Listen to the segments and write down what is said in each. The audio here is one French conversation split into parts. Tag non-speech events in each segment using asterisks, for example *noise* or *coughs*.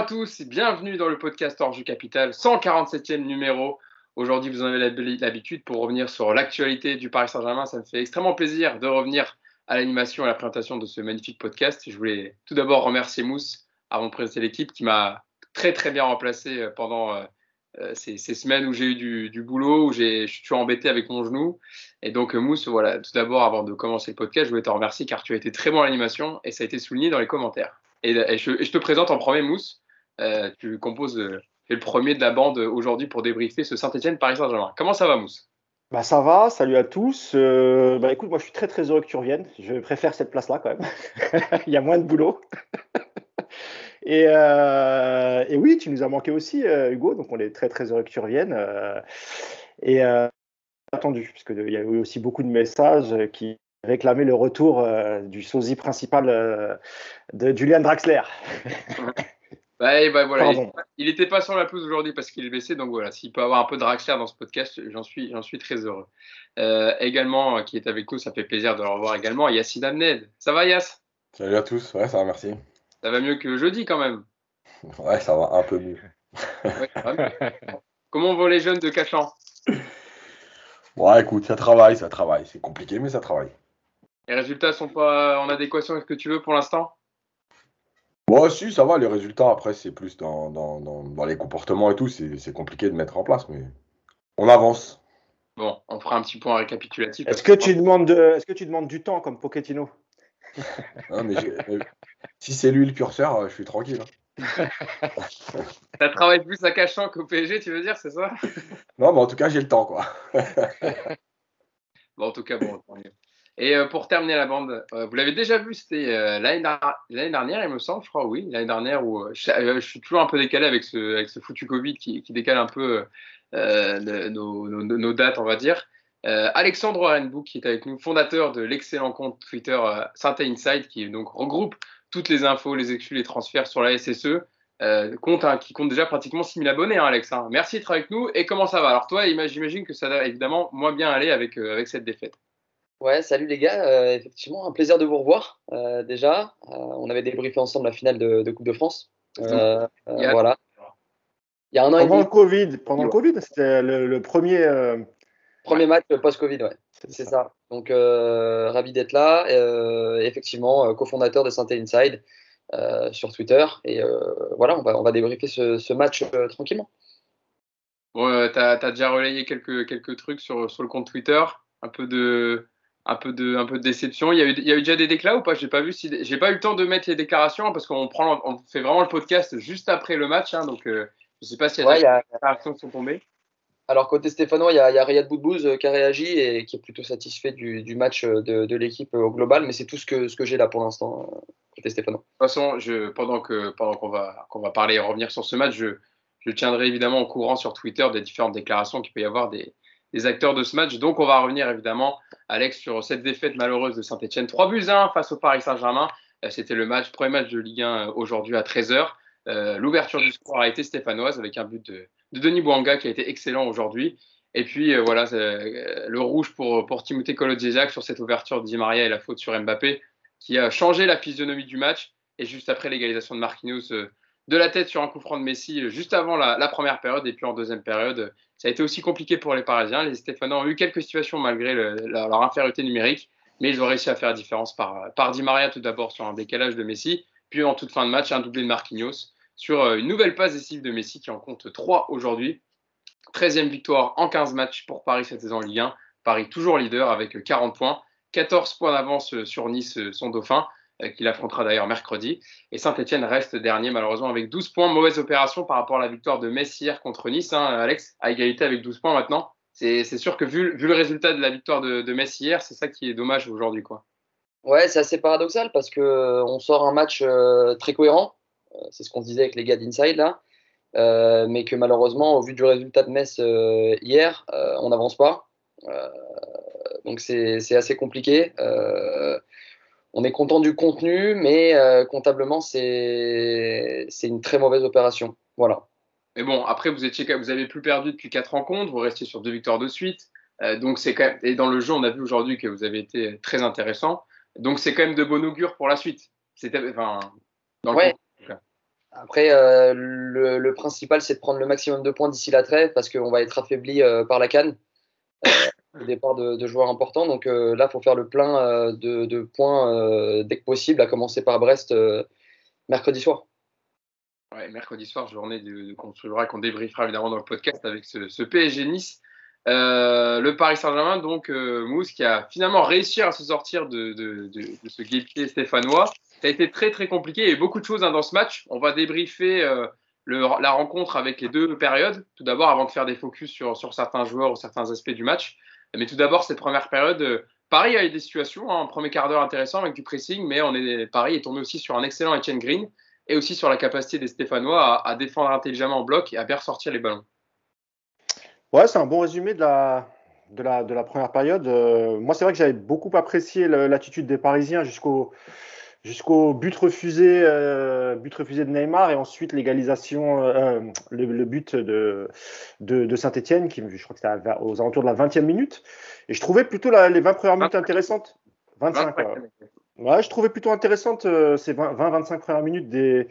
à tous, bienvenue dans le podcast Orju Capital, 147e numéro. Aujourd'hui, vous en avez l'habitude pour revenir sur l'actualité du Paris Saint-Germain. Ça me fait extrêmement plaisir de revenir à l'animation et à la présentation de ce magnifique podcast. Je voulais tout d'abord remercier Mousse avant de présenter l'équipe qui m'a très très bien remplacé euh, pendant euh, euh, ces, semaines où j'ai eu du, boulot, où je suis embêté avec mon genou. Et donc, Mousse, voilà, tout d'abord, avant de commencer le podcast, je voulais te remercier car tu as été très bon à l'animation et ça a été souligné dans les commentaires. Et, je, te présente en premier, Mousse. Euh, tu composes euh, le premier de la bande aujourd'hui pour débriefer ce Saint-Etienne Paris Saint-Germain. Comment ça va, Mousse? Bah ça va, salut à tous. Euh, bah écoute, moi je suis très très heureux que tu reviennes. Je préfère cette place-là quand même. *laughs* Il y a moins de boulot. *laughs* et, et, oui, tu nous as manqué aussi, Hugo. Donc on est très très heureux que tu reviennes. et attendu, parce qu'il y a eu aussi beaucoup de messages qui réclamaient le retour du sosie principal de Julian Draxler. *laughs* Bah, bah, voilà, il n'était pas sur la pelouse aujourd'hui parce qu'il est blessé, donc voilà, s'il peut avoir un peu de Draxler dans ce podcast, j'en suis, suis très heureux. Euh, également, euh, qui est avec nous, ça fait plaisir de le revoir également, Yacine Amned. Ça va Yass Salut à tous, ouais, ça va, merci. Ça va mieux que jeudi quand même Ouais, ça va un peu mieux. Comment vont les jeunes de Cachan? Ouais, écoute, ça travaille, ça travaille. C'est compliqué, mais ça travaille. Les résultats sont pas en adéquation avec ce que tu veux pour l'instant? Moi aussi, ça va. Les résultats, après, c'est plus dans, dans, les comportements et tout. C'est compliqué de mettre en place, mais on avance. Bon, on fera un petit point récapitulatif. Est-ce que, tu demandes est-ce que tu demandes du temps comme Pochettino? *laughs* Mais Si c'est lui le curseur, je suis tranquille. Hein. *laughs* T'as travaillé plus à Cachan qu'au PSG, tu veux dire, c'est ça? Non, mais en tout cas, j'ai le temps, quoi. *laughs* bon, en tout cas, bon, tant mieux. Et euh, pour terminer la bande, euh, vous l'avez déjà vu, c'était euh, l'année dernière, il me semble, je crois, oui, l'année dernière, où je, suis toujours un peu décalé avec ce, foutu Covid qui, décale un peu nos, dates, on va dire. Alexandre Warrenbook, qui est avec nous, fondateur de l'excellent compte Twitter Sainte Inside, qui regroupe toutes les infos, les exclus, les transferts sur la SSE. compte, qui compte déjà pratiquement 6000 abonnés, hein, Alex. Hein. Merci d'être avec nous. Et comment ça va? Alors toi, j'imagine que ça va évidemment moins bien aller avec cette défaite. Ouais, salut les gars. Euh, effectivement, un plaisir de vous revoir. Euh, déjà, euh, on avait débriefé ensemble la finale de, Coupe de France. voilà. Il y a un an pendant Le COVID, pendant le Covid, c'était le, premier. Premier match post-Covid, ouais. C'est ça. Donc, ravi d'être là. effectivement, cofondateur de Santé Inside sur Twitter. Et voilà, on va, on va débriefer ce, match tranquillement. Ouais, tu as, déjà relayé quelques, quelques trucs sur, sur le compte Twitter. Un peu de, un peu de, un peu de déception. Il y, a eu, il y a eu déjà des déclats ou pas? J'ai pas vu si, j'ai pas eu le temps de mettre les déclarations parce qu'on prend, on fait vraiment le podcast juste après le match, hein, donc euh, je sais pas y a des déclarations qui sont tombées. Alors côté Stéphanois, il y a, il y a Riyad Boudbouz euh, qui a réagi et qui est plutôt satisfait du, du match euh, de, de l'équipe au global, mais c'est tout ce que, ce que j'ai là pour l'instant côté Stéphanois. De toute façon, je, pendant que pendant qu'on va qu'on va parler et revenir sur ce match, je, je tiendrai évidemment au courant sur Twitter des différentes déclarations qu'il peut y avoir des, des acteurs de ce match. Donc, on va revenir évidemment, Alex, sur cette défaite malheureuse de Saint-Etienne. 3 buts 1 face au Paris Saint-Germain. Euh, c'était le match, premier match de Ligue 1 euh, aujourd'hui à 13h. Euh, l'ouverture du score a été stéphanoise avec un but de, Denis Bouanga qui a été excellent aujourd'hui. Et puis voilà, le rouge pour, pour Timothée Kolodjejak sur cette ouverture de Di Maria et la faute sur Mbappé qui a changé la physionomie du match. Et juste après l'égalisation de Marquinhos de la tête sur un coup franc de Messi juste avant la, première période et puis en deuxième période, ça a été aussi compliqué pour les Parisiens. Les Stéphanois ont eu quelques situations malgré leur, infériorité numérique, mais ils ont réussi à faire la différence par, Di Maria tout d'abord sur un décalage de Messi, puis en toute fin de match, un doublé de Marquinhos sur euh, une nouvelle passe décisive de Messi qui en compte 3 aujourd'hui. 13e victoire en 15 matchs pour Paris cette saison en Ligue 1. Paris toujours leader avec 40 points, 14 points d'avance sur Nice, son dauphin. Euh, qu'il affrontera d'ailleurs mercredi. Et Saint-Etienne reste dernier, malheureusement, avec 12 points. Mauvaise opération par rapport à la victoire de Messier contre Nice, hein, Alex, à égalité avec 12 points maintenant. C'est sûr que vu, le résultat de la victoire de, de c'est ça qui est dommage aujourd'hui. quoi. Ouais, c'est assez paradoxal parce que euh, on sort un match euh, très cohérent. c'est ce qu'on disait avec les gars d'Inside là. mais que malheureusement, au vu du résultat de Metz hier, on n'avance pas. donc c'est assez compliqué on est content du contenu, mais euh, comptablement, c'est une très mauvaise opération. Voilà. Mais bon, après, vous, étiez, vous avez plus perdu depuis quatre rencontres, vous restiez sur deux victoires de suite. Euh, donc c'est quand même, et dans le jeu, on a vu aujourd'hui que vous avez été très intéressant. Donc c'est quand même de bon augure pour la suite. C'était, enfin, dans ouais. Après, euh, le, principal, c'est de prendre le maximum de points d'ici la trêve parce qu'on va être affaibli par la canne au départ de, joueurs importants. Donc là, il faut faire le plein de, points dès que possible, à commencer par Brest mercredi soir. Ouais, mercredi soir, journée de, qu'on qu'on débriefera évidemment dans le podcast avec ce, ce PSG Nice. Euh, le Paris Saint-Germain, donc euh, Mousse, qui a finalement réussi à se sortir de, de, de, de ce guépier stéphanois. Ça a été très très compliqué. Il y a beaucoup de choses hein, dans ce match. On va débriefer euh, le, la rencontre avec les deux périodes. Tout d'abord, avant de faire des focus sur certains joueurs ou certains aspects du match. Mais tout d'abord, cette première période, euh, Paris a eu des situations, hein, un premier quart d'heure intéressant avec du pressing, mais Paris est tombé aussi sur un excellent Etienne Green et aussi sur la capacité des Stéphanois à, défendre intelligemment en bloc et à bien ressortir les ballons. Ouais, c'est un bon résumé de la première période. Euh, moi, c'est vrai que j'avais beaucoup apprécié l'attitude des Parisiens jusqu'au jusqu'au but refusé, euh, but refusé de Neymar et ensuite l'égalisation, euh, le, but de, de, de Saint-Etienne, qui je crois que c'était aux alentours de la 20e minute. Et je trouvais plutôt les 20 premières minutes intéressantes. 25, ouais. je trouvais plutôt intéressantes ces 20-25 premières minutes des,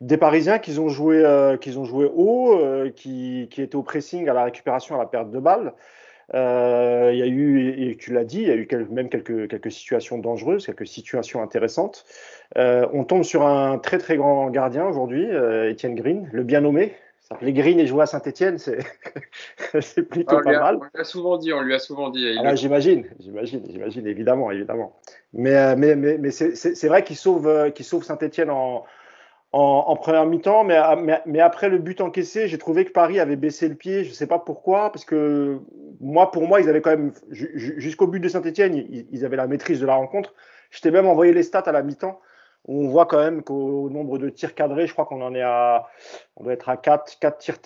des Parisiens qui ont joué, euh, ont joué haut, euh, qui, qui, étaient au pressing, à la récupération, à la perte de balles. Euh, il y a eu, et tu l'as dit, il y a eu même quelques, quelques situations dangereuses, quelques situations intéressantes. on tombe sur un très très grand gardien aujourd'hui, Étienne Green, le bien nommé. Les Green et joué à Saint-Etienne, *laughs* c'est plutôt pas mal. On lui a souvent dit, on lui a souvent dit. Ah, j'imagine, j'imagine, j'imagine, évidemment, évidemment. Mais, mais, mais, mais c'est vrai qu'il sauve, qu'il sauve Saint-Etienne en, en, première mi-temps, mais, après le but encaissé, j'ai trouvé que Paris avait baissé le pied. Je ne sais pas pourquoi, parce que moi, pour moi, ils avaient quand même, jusqu'au but de Saint-Etienne, ils, avaient la maîtrise de la rencontre. Je t'ai même envoyé les stats à la mi-temps. On voit quand même qu'au nombre de tirs cadrés, je crois qu'on en est à, on doit être à 4, 4 tirs,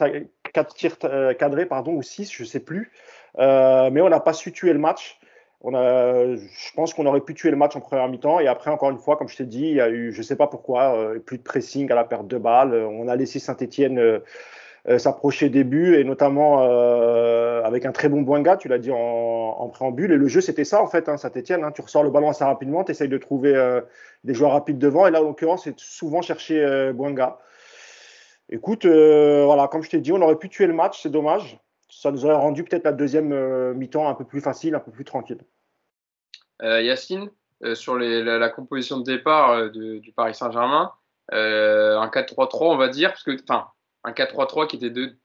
4 tirs euh, cadrés, pardon, ou 6, je ne sais plus. Euh, mais on n'a pas su tuer le match. On a, je pense qu'on aurait pu tuer le match en première mi-temps. Et après, encore une fois, comme je t'ai dit, il y a eu, je ne sais pas pourquoi, euh, plus de pressing à la perte de balles. On a laissé Saint-Etienne euh, euh, s'approcher des buts, et notamment avec un très bon Boinga, tu l'as dit en, préambule. Et le jeu, c'était ça, en fait, hein, Saint-Etienne. Hein. tu ressors le ballon assez rapidement, tu essayes de trouver des joueurs rapides devant. Et là, en l'occurrence, c'est souvent chercher Boinga. Écoute, voilà, comme je t'ai dit, on aurait pu tuer le match, c'est dommage ça nous aurait rendu peut-être la deuxième euh, mi-temps un peu plus facile, un peu plus tranquille. Euh, Yacine, euh, sur la, composition de départ du Paris Saint-Germain, un 4-3-3, on va dire, parce que, enfin, un 4-3-3 qui était de,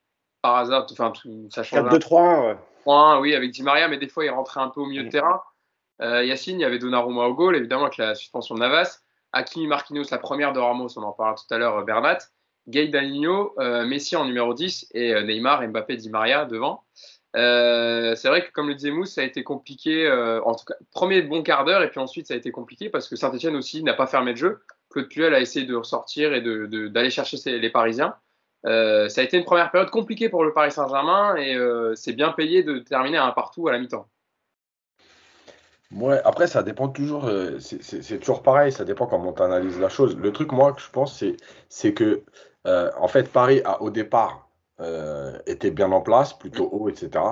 par hasard, enfin, ça change. 4-2-3-1, ouais. 3 oui, avec Di Maria, mais des fois, il rentrait un peu au milieu de mm. terrain. Yacine, il y avait Donnarumma au goal, évidemment, avec la suspension de Navas. Hakimi Marquinhos, la première de Ramos, on en parlera tout à l'heure, Bernat. Gay Danilo, euh, Messi en numéro 10 et euh, Neymar, Mbappé, Di Maria devant. Euh, c'est vrai que comme le disait Mousse, ça a été compliqué, en tout cas, premier bon quart d'heure, et puis ensuite ça a été compliqué parce que Saint-Etienne aussi n'a pas fermé le jeu. Claude Puel a essayé de ressortir et d'aller de, chercher les Parisiens. ça a été une première période compliquée pour le Paris Saint-Germain et c'est bien payé de terminer un partout à la mi-temps. Ouais, après, ça dépend toujours, c'est toujours pareil, ça dépend comment tu analyses la chose. Le truc, moi, que je pense, c'est que euh, en fait, Paris a au départ euh, été bien en place, plutôt haut, etc.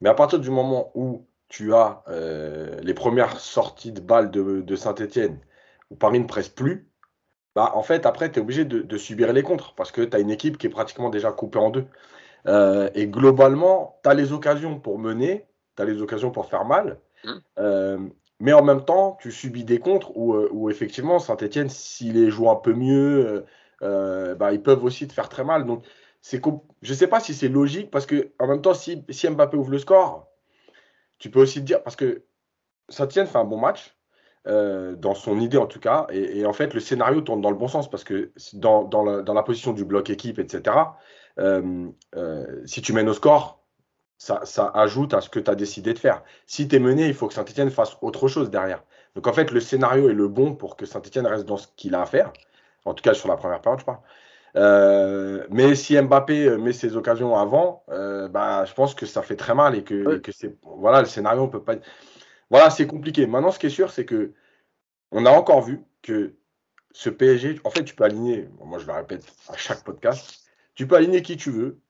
Mais à partir du moment où tu as euh, les premières sorties de balles de, Saint-Etienne, où Paris ne presse plus, bah, en fait, après, tu es obligé de, subir les contres parce que tu as une équipe qui est pratiquement déjà coupée en deux. et globalement, tu as les occasions pour mener, tu as les occasions pour faire mal. Mmh. mais en même temps, tu subis des contres où, où effectivement, Saint-Etienne, s'il les joue un peu mieux, euh, bah, ils peuvent aussi te faire très mal. Donc, je ne sais pas si c'est logique parce que en même temps, si, Mbappé ouvre le score, tu peux aussi te dire parce que Saint-Etienne fait un bon match. Euh, dans son idée en tout cas, et, en fait le scénario tourne dans le bon sens parce que dans, la, position du bloc équipe, etc., euh, si tu mènes au score, ça, ça, ajoute à ce que tu as décidé de faire. Si tu es mené, il faut que Saint-Etienne fasse autre chose derrière. Donc en fait, le scénario est le bon pour que Saint-Etienne reste dans ce qu'il a à faire. En tout cas, sur la première période, je parle. Euh, mais si Mbappé euh, met ses occasions avant, euh, bah, je pense que ça fait très mal et que, c'est voilà le scénario on peut pas. Voilà, c'est compliqué. Maintenant, ce qui est sûr, c'est que on a encore vu que ce PSG, en fait, tu peux aligner. Moi, je le répète à chaque podcast. Tu peux aligner qui tu veux.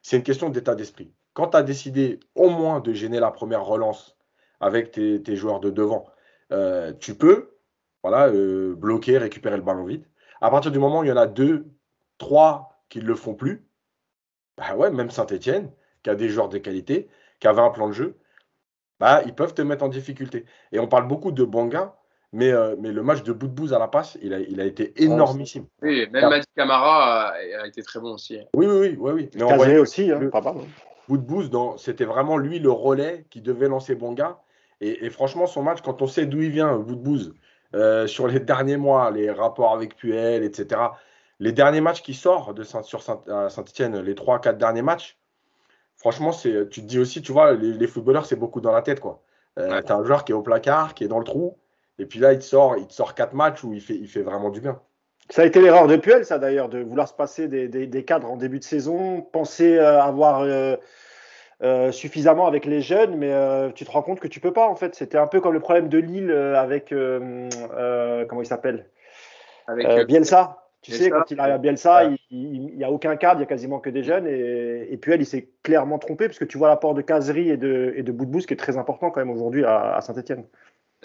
C'est une question d'état d'esprit. Quand tu as décidé au moins de gêner la première relance avec tes, tes joueurs de devant, tu peux voilà, bloquer, récupérer le ballon vite. À partir du moment où il y en a deux, trois qui ne le font plus, bah ouais, même Saint-Etienne, qui a des joueurs de qualité, qui avait un plan de jeu, bah, ils peuvent te mettre en difficulté. Et on parle beaucoup de Banga, mais, euh, mais le match de bout de bout à la passe, il a, il a été énormissime. Oui, même Madi Camara a, été très bon aussi. Oui, oui, oui. oui, Mais on voyait aussi, hein, pas mal. Bout, c'était vraiment lui le relais qui devait lancer Banga. Et, franchement, son match, quand on sait d'où il vient, bout, euh, sur les *laughs* derniers mois, les rapports avec Puel, etc., les derniers matchs qui sortent de Saint, sur Saint-Etienne, les 3-4 derniers matchs, franchement, c'est, tu te dis aussi, tu vois, les, footballeurs, c'est beaucoup dans la tête. quoi. Euh, tu as un joueur qui est au placard, qui est dans le trou, et puis là, il te sort, il te sort 4 matchs où il fait, il fait vraiment du bien. Ça a été l'erreur de Puel, ça d'ailleurs, de vouloir se passer des, cadres en début de saison, penser euh, avoir euh, suffisamment avec les jeunes, mais tu te rends compte que tu peux pas en fait. C'était un peu comme le problème de Lille avec comment il s'appelle? Avec, Bielsa. Tu sais, quand il arrive à Bielsa, il n'y a aucun cadre, il n'y a quasiment que des jeunes. Et, elle, il s'est clairement trompé, parce que tu vois l'apport de Casery et de, et de Boudbous qui est très important quand même aujourd'hui à, Saint-Etienne.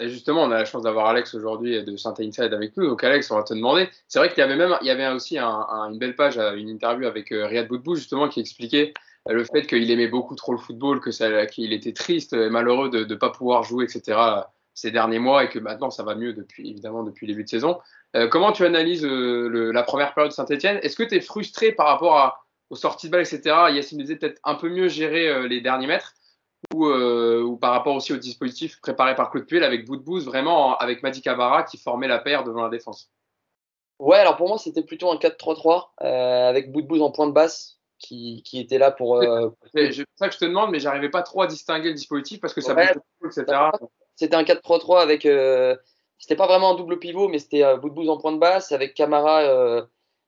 Justement, on a la chance d'avoir Alex aujourd'hui de Saint Inside avec nous. Donc Alex, on va te demander. C'est vrai qu'il y avait même, il y avait aussi une belle page, une interview avec euh, Riyad Boudbous justement qui expliquait euh, le fait qu'il aimait beaucoup trop le football, que ça, qu'il était triste et malheureux de ne pas pouvoir jouer, etc. ces derniers mois et que maintenant ça va mieux depuis évidemment depuis le début de saison. Euh, comment tu analyses euh, la première période de Saint-Etienne? Est-ce que tu es frustré par rapport aux sorties de balles, etc. Yacine disait peut-être un peu mieux gérer euh, les derniers mètres ou, par rapport aussi au dispositif préparé par Claude Puel avec bout, vraiment avec Madi Cavara qui formait la paire devant la défense Ouais, alors pour moi c'était plutôt un 4-3-3 avec bout de bout en point de basse qui, était là pour. C'est ça que je te demande, mais j'arrivais pas trop à distinguer le dispositif parce que ça ouais, etc. C'était un 4-3-3 avec c'était pas vraiment un double pivot, mais c'était euh, bout en point de basse avec Camara euh,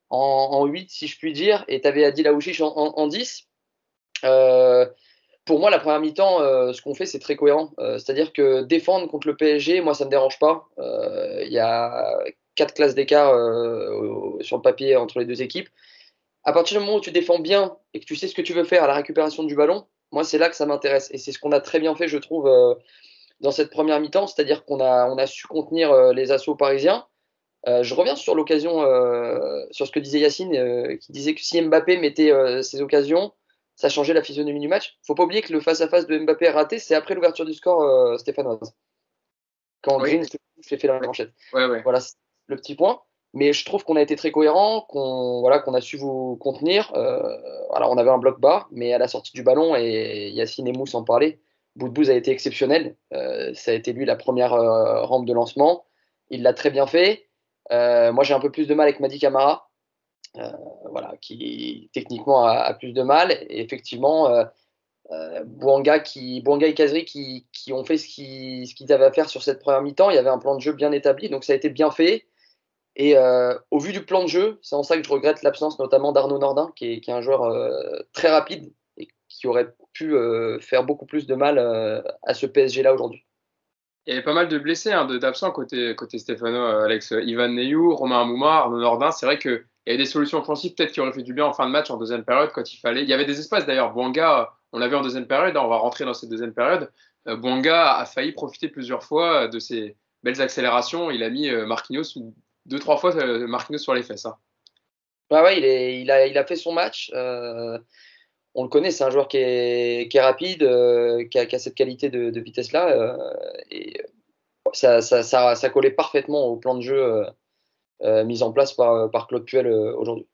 en, 8, si je puis dire, et tu avais Adil Aouchiche en, en, 10. Euh, pour moi, la première mi-temps, ce qu'on fait, c'est très cohérent. C'est-à-dire que défendre contre le PSG, moi, ça ne me dérange pas. Il y a quatre classes d'écart sur le papier entre les deux équipes. À partir du moment où tu défends bien et que tu sais ce que tu veux faire à la récupération du ballon, moi, c'est là que ça m'intéresse. Et c'est ce qu'on a très bien fait, je trouve, dans cette première mi-temps, c'est-à-dire qu'on a, a su contenir euh, les assauts parisiens. Euh, je reviens sur l'occasion, euh, sur ce que disait Yacine, qui disait que si Mbappé mettait ses occasions, ça changeait la physionomie du match. Faut pas oublier que le face-à-face de Mbappé raté, c'est après l'ouverture du score stéphanoise. Quand Green s'est fait la manchette. Voilà le petit point. Mais je trouve qu'on a été très cohérent, qu'on voilà, qu'on a su vous contenir. alors on avait un bloc bas, mais à la sortie du ballon, et Yacine et Mousse en parlaient, Boudbouz a été exceptionnel. Euh, ça a été lui la première euh, rampe de lancement. Il l'a très bien fait. Euh, moi, j'ai un peu plus de mal avec Madi Camara, voilà, qui techniquement a, plus de mal. Et effectivement, Bouanga, qui, et Kazri qui, qui, ont fait ce qu'ils, avaient à faire sur cette première mi-temps. Il y avait un plan de jeu bien établi, donc ça a été bien fait. Et au vu du plan de jeu, c'est en ça que je regrette l'absence notamment d'Arnaud Nordin, qui est, qui est, un joueur très rapide et qui aurait pu euh, faire beaucoup plus de mal euh, à ce PSG-là aujourd'hui. Il y avait pas mal de blessés, hein, d'absents côté, côté Stéphano, euh, Alex Ivan Neyou, Romain Amouma, Arnaud Nordin. C'est vrai qu'il y avait des solutions offensives peut-être qui auraient fait du bien en fin de match, en deuxième période, quand il fallait. Il y avait des espaces d'ailleurs. Bouanga, on l'avait en deuxième période, hein, on va rentrer dans cette deuxième période. Bouanga a failli profiter plusieurs fois de ses belles accélérations. Il a mis Marquinhos deux, trois fois Marquinhos sur les fesses. Hein. Bah ouais, il, il, a, il fait son match on le connaît, c'est un joueur qui est, rapide, euh, qui, a, cette qualité de, vitesse-là. Euh, et ça, collait parfaitement au plan de jeu euh, mis en place par, Claude Puel aujourd'hui.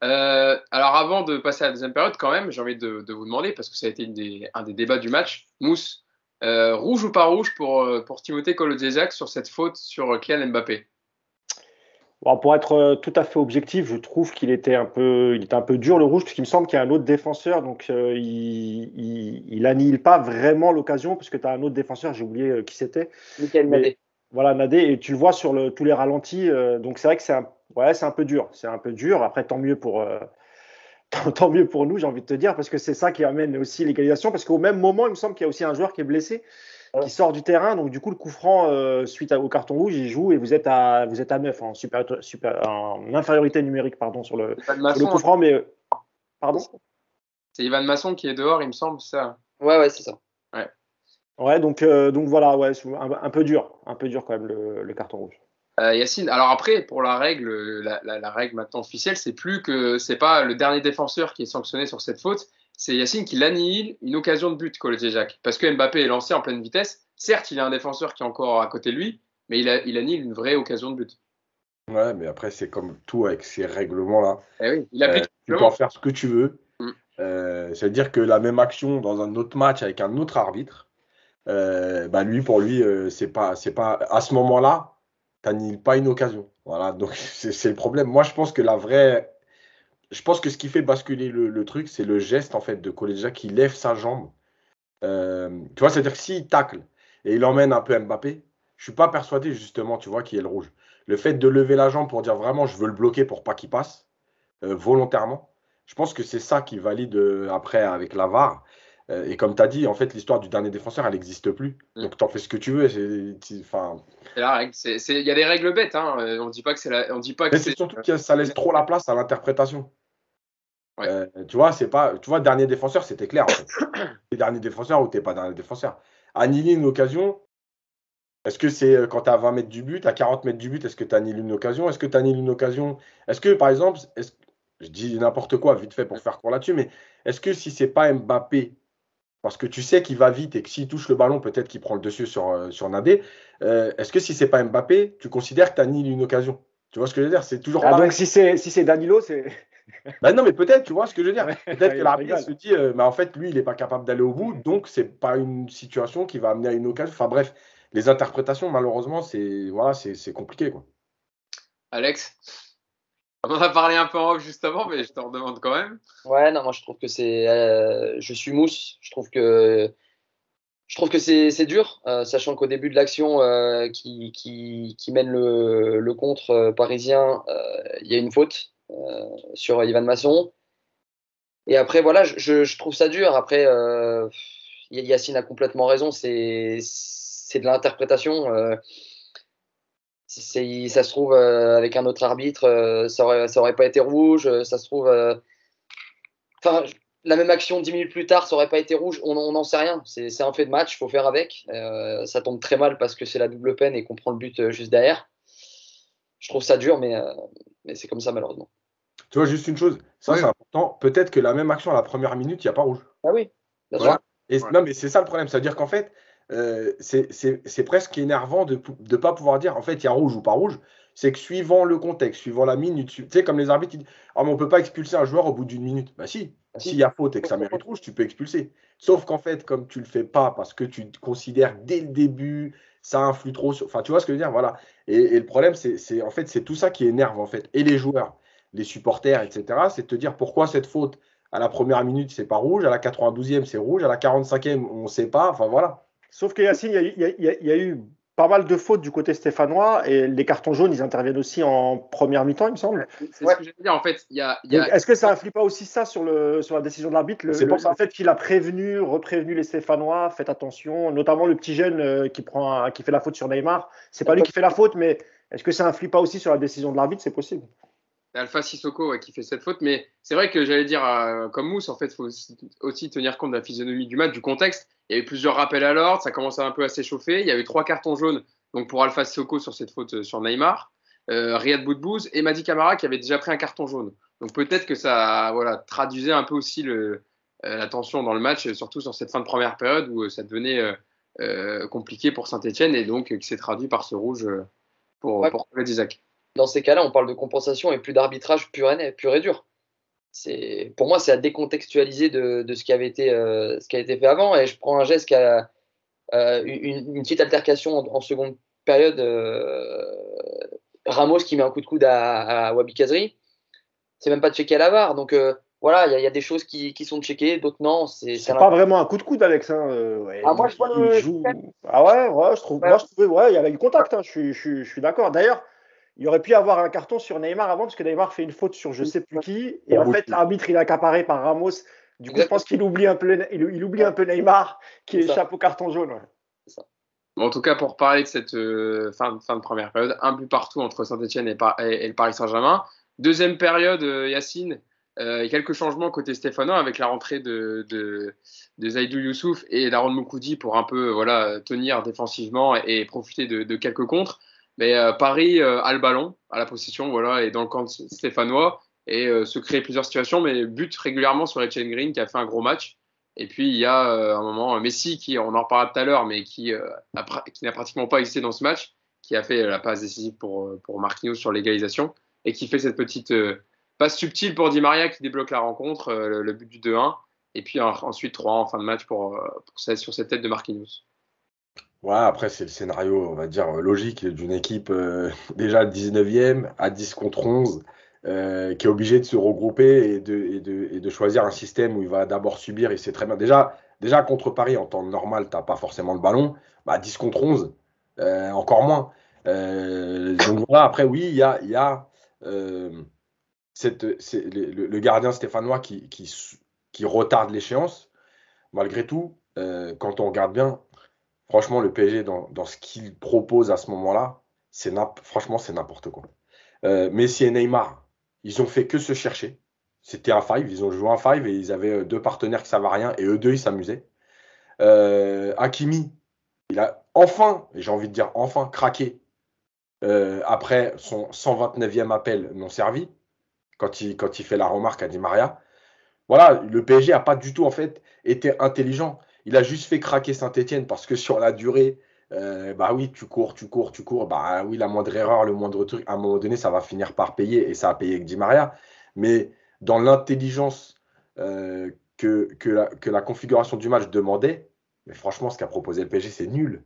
alors avant de passer à la deuxième période, quand même, j'ai envie de, vous demander, parce que ça a été un des débats du match, Mousse, rouge ou pas rouge pour, pour Timothée Kolodziejczak sur cette faute sur Kylian Mbappé? Pour être euh, tout à fait objectif, je trouve qu'il était un peu, il était un peu dur le rouge, puisqu'il me semble qu'il y a un autre défenseur, donc euh, il, il, annihile pas vraiment l'occasion, puisque tu as un autre défenseur, j'ai oublié euh, qui c'était. Michael. Voilà, Nadé, et tu le vois sur le, tous les ralentis, donc c'est vrai que c'est un, ouais, c'est un peu dur, c'est un peu dur. Après, tant mieux pour, *laughs* tant, mieux pour nous, j'ai envie de te dire, parce que c'est ça qui amène aussi l'égalisation, parce qu'au même moment, il me semble qu'il y a aussi un joueur qui est blessé qui sort du terrain. Donc, du coup, le coup franc, euh, suite au carton rouge, il joue et vous êtes à, vous êtes à 9 en, super, super, en infériorité numérique pardon, sur le, le coup franc. Mais, pardon? C'est Ivan Masson qui est dehors, il me semble, ça. Ouais, ouais, c'est ça. Ouais. Donc, euh, donc voilà, ouais, un, peu dur, un peu dur quand même le, carton rouge. Euh, Yacine, alors après, pour la règle, la, règle maintenant officielle, c'est plus que c'est pas le dernier défenseur qui est sanctionné sur cette faute, c'est Yacine qui l'annihile une occasion de but, Coletier Jacques. Parce que Mbappé est lancé en pleine vitesse. Certes, il a un défenseur qui est encore à côté de lui, mais il, a, il annihile une vraie occasion de but. Ouais, mais après, c'est comme tout avec ces règlements-là. Eh oui, il applique. Euh, tu peux en faire ce que tu veux. Mm. Euh, c'est-à-dire que la même action dans un autre match avec un autre arbitre, euh, bah lui, pour lui, c'est pas, c'est pas à ce moment-là, t'annihiles pas une occasion. Voilà, donc *laughs* c'est le problème. Moi, je pense que la vraie. Je pense que ce qui fait basculer le, truc, c'est le geste en fait de Koleja qui lève sa jambe. Euh, tu vois, c'est-à-dire que s'il tacle et il emmène un peu Mbappé, je suis pas persuadé justement, tu vois, qui est le rouge. Le fait de lever la jambe pour dire vraiment je veux le bloquer pour pas qu'il passe euh, volontairement, je pense que c'est ça qui valide euh, après avec la VAR. Euh, et comme tu as dit, en fait, l'histoire du dernier défenseur, elle n'existe plus. Mm. Donc, tu en fais ce que tu veux. C'est la règle. Il y a des règles bêtes. Hein. Euh, on ne dit pas que c'est la... on dit pas que c'est surtout que ça laisse trop la place à l'interprétation. Euh, tu vois, c'est pas. Tu vois, dernier défenseur, c'était clair. En fait. *coughs* dernier défenseur ou t'es pas dernier défenseur. Annihiler une occasion. Est-ce que c'est quand tu à 20 mètres du but, à 40 mètres du but, est-ce que tu annihiles une occasion? Est-ce que tu annihiles une occasion? Est-ce que, par exemple, je dis n'importe quoi vite fait pour faire court là-dessus, mais est-ce que si c'est pas Mbappé parce que tu sais qu'il va vite et que s'il touche le ballon, peut-être qu'il prend le dessus sur, euh, sur Nadé. Euh, est-ce que si c'est pas Mbappé, tu considères que tu annihiles une occasion? Tu vois ce que je veux dire? C'est toujours ah, Donc si c'est si Danilo, c'est. *laughs* Ben non, mais peut-être, tu vois ce que je veux dire. Peut-être *laughs* que l'arbitre se dit, euh, mais en fait, lui, il n'est pas capable d'aller au bout, donc c'est pas une situation qui va amener à une occasion. Enfin bref, les interprétations, malheureusement, c'est voilà, c'est compliqué. Quoi. Alex? On en a parlé un peu en off justement, mais je te redemande quand même. Ouais, non, moi je trouve que c'est. Euh, je suis mousse. Je trouve que. Je trouve que c'est dur, euh, sachant qu'au début de l'action euh, qui, qui, qui, mène le, le contre parisien, il y a une faute sur Ivan Masson. Et après, voilà, je, je trouve ça dur. Après, Yacine a complètement raison, c'est de l'interprétation ça se trouve, euh, avec un autre arbitre, euh, ça, aurait, ça aurait pas été rouge. Euh, ça se trouve. Enfin, la même action dix minutes plus tard, ça aurait pas été rouge. On n'en sait rien. C'est un fait de match, il faut faire avec. ça tombe très mal parce que c'est la double peine et qu'on prend le but juste derrière. Je trouve ça dur, mais, mais c'est comme ça malheureusement. Tu vois, juste une chose, ça c'est important. Peut-être que la même action à la première minute, il n'y a pas rouge. Ah oui, Et, Non, mais c'est ça le problème. C'est-à-dire qu'en fait, euh, c'est presque énervant de ne pas pouvoir dire en fait il y a rouge ou pas rouge. C'est que suivant le contexte, suivant la minute, tu sais, comme les arbitres, ils disent oh, mais on ne peut pas expulser un joueur au bout d'une minute. Bah si, bah, s'il y a faute et que ça mérite rouge, tu peux expulser. Sauf qu'en fait, comme tu le fais pas parce que tu considères dès le début, ça influe trop sur. Enfin, tu vois ce que je veux dire Voilà. Et, le problème, c'est en fait, c'est tout ça qui énerve en fait. Et les joueurs, les supporters, etc. C'est de te dire pourquoi cette faute à la première minute, c'est pas rouge, à la 92e, c'est rouge, à la 45e, on ne sait pas. Enfin voilà. Sauf qu'il il y, a eu pas mal de fautes du côté stéphanois et les cartons jaunes, ils interviennent aussi en première mi-temps, il me semble. C'est ce que j'allais dire. En fait, il y a. Est-ce que ça influe pas aussi ça sur, le, sur la décision de l'arbitre le, le, fait qu'il a prévenu, reprévenu les Stéphanois, faites attention, notamment le petit jeune euh, qui, prend, qui fait la faute sur Neymar. C'est pas lui qui fait la faute, mais est-ce que ça influe pas aussi sur la décision de l'arbitre? C'est possible. Alpha Sissoko qui fait cette faute, mais c'est vrai que j'allais dire, euh, comme Mousse, en fait, il faut aussi, tenir compte de la physionomie du match, du contexte. Il y a eu plusieurs rappels à l'ordre, ça commençait un peu à s'échauffer. Il y a eu trois cartons jaunes donc pour Alpha Sissoko sur cette faute euh, sur Neymar, euh, Riyad Boudbouz et Madi Camara qui avait déjà pris un carton jaune. Donc peut-être que ça voilà, traduisait un peu aussi le, la tension dans le match, surtout sur cette fin de première période où ça devenait compliqué pour Saint-Etienne et donc qui s'est traduit par ce rouge pour, ouais. pour Isaac dans ces cas-là, on parle de compensation et plus d'arbitrage pur et, pur et dur. C'est, pour moi, c'est à décontextualiser de, ce, qui avait été, euh, ce qui a été fait avant. Et je prends un geste qui a euh, une, petite altercation en, seconde période. Euh, Ramos qui met un coup de coude à, à Wabi Kazri. C'est même pas checké à la VAR. Donc voilà, il y, a des choses qui, sont checkées, d'autres non. C'est, pas vraiment un coup de coude, Alex. Hein, ah, moi, je Ah ouais, ouais, je trouve. Moi, je trouvais, ouais, il y avait du contact. Hein, je, je, suis d'accord. D'ailleurs, il aurait pu avoir un carton sur Neymar avant parce que Neymar fait une faute sur je sais plus qui et en fait l'arbitre il est accaparé par Ramos. Du coup, je pense qu'il oublie un peu il, oublie un peu Neymar qui échappe au carton jaune. en tout cas, pour parler de cette euh, fin, de première période, un but partout entre Saint-Etienne et, le Paris Saint-Germain. Deuxième période, euh, Yacine, euh, quelques changements côté Stéphano avec la rentrée de, de, Zaidou Youssouf et d'Aaron Moukoudi pour un peu voilà, tenir défensivement et, profiter de, quelques contres. Mais Paris a le ballon, à la possession, voilà, et dans le camp stéphanois, et se crée plusieurs situations, mais bute régulièrement sur Etienne Green qui a fait un gros match. Et puis il y a un moment Messi qui, on en reparlera tout à l'heure, mais qui, qui n'a pratiquement pas existé dans ce match, qui a fait la passe décisive pour, pour Marquinhos sur l'égalisation, et qui fait cette petite passe subtile pour Di Maria qui débloque la rencontre, le, but du 2-1. Et puis ensuite 3 en fin de match pour, pour, sur cette tête de Marquinhos. Ouais, après, c'est le scénario, on va dire, logique d'une équipe euh, *laughs* déjà 19e à 10 contre 11, euh, qui est obligée de se regrouper et de, de, de, choisir un système où il va d'abord subir. Et c'est très bien. Déjà, déjà, contre Paris, en temps normal, tu n'as pas forcément le ballon. Bah, 10 contre 11, euh, encore moins. donc voilà, après, oui, il y a, y a cette, le, le, gardien stéphanois qui, qui, qui retarde l'échéance. Malgré tout, quand on regarde bien, franchement, le PSG, dans, ce qu'il propose à ce moment-là, c'est franchement, c'est n'importe quoi. Euh, Messi et Neymar, ils ont fait que se chercher. C'était un five, ils ont joué un five et ils avaient euh, deux partenaires qui savaient rien et eux deux, ils s'amusaient. Euh, Hakimi, il a enfin, et j'ai envie de dire enfin, craqué après son 129e appel non servi, quand il, quand il fait la remarque à Di Maria. Voilà, le PSG n'a pas du tout en fait été intelligent. Il a juste fait craquer Saint-Etienne parce que sur la durée, euh, bah oui, tu cours, tu cours, tu cours. Bah oui, la moindre erreur, le moindre truc, à un moment donné, ça va finir par payer et ça a payé avec Di Maria. Mais dans l'intelligence euh, que, que, la, configuration du match demandait, mais franchement, ce qu'a proposé le PSG, c'est nul.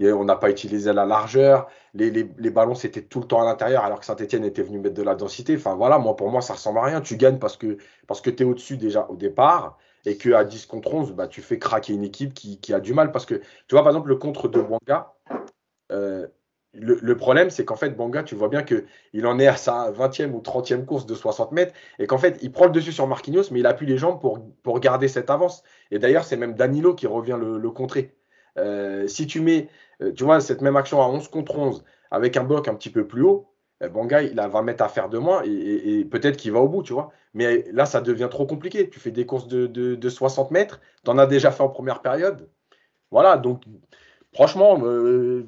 on n'a pas utilisé la largeur, les, ballons c'était tout le temps à l'intérieur alors que Saint-Etienne était venu mettre de la densité. Enfin voilà, moi pour moi ça ressemble à rien. Tu gagnes parce que, parce que tu es au-dessus déjà au départ et qu'à 10 contre 11, bah, tu fais craquer une équipe qui, a du mal. Parce que, tu vois, par exemple, le contre de Banga, euh, le, problème, c'est qu'en fait, Banga, tu vois bien qu'il en est à sa 20e ou 30e course de 60 mètres et qu'en fait, il prend le dessus sur Marquinhos, mais il appuie les jambes pour, pour garder cette avance. Et d'ailleurs, c'est même Danilo qui revient le, contrer. Euh, si tu mets, euh, tu vois, cette même action à 11 contre 11 avec un bloc un petit peu plus haut, eh, bon gars, il a 20 mètres à faire de moins et, peut-être qu'il va au bout, tu vois. Mais là, ça devient trop compliqué. Tu fais des courses de, 60 mètres, tu en as déjà fait en première période. Voilà, donc franchement, euh,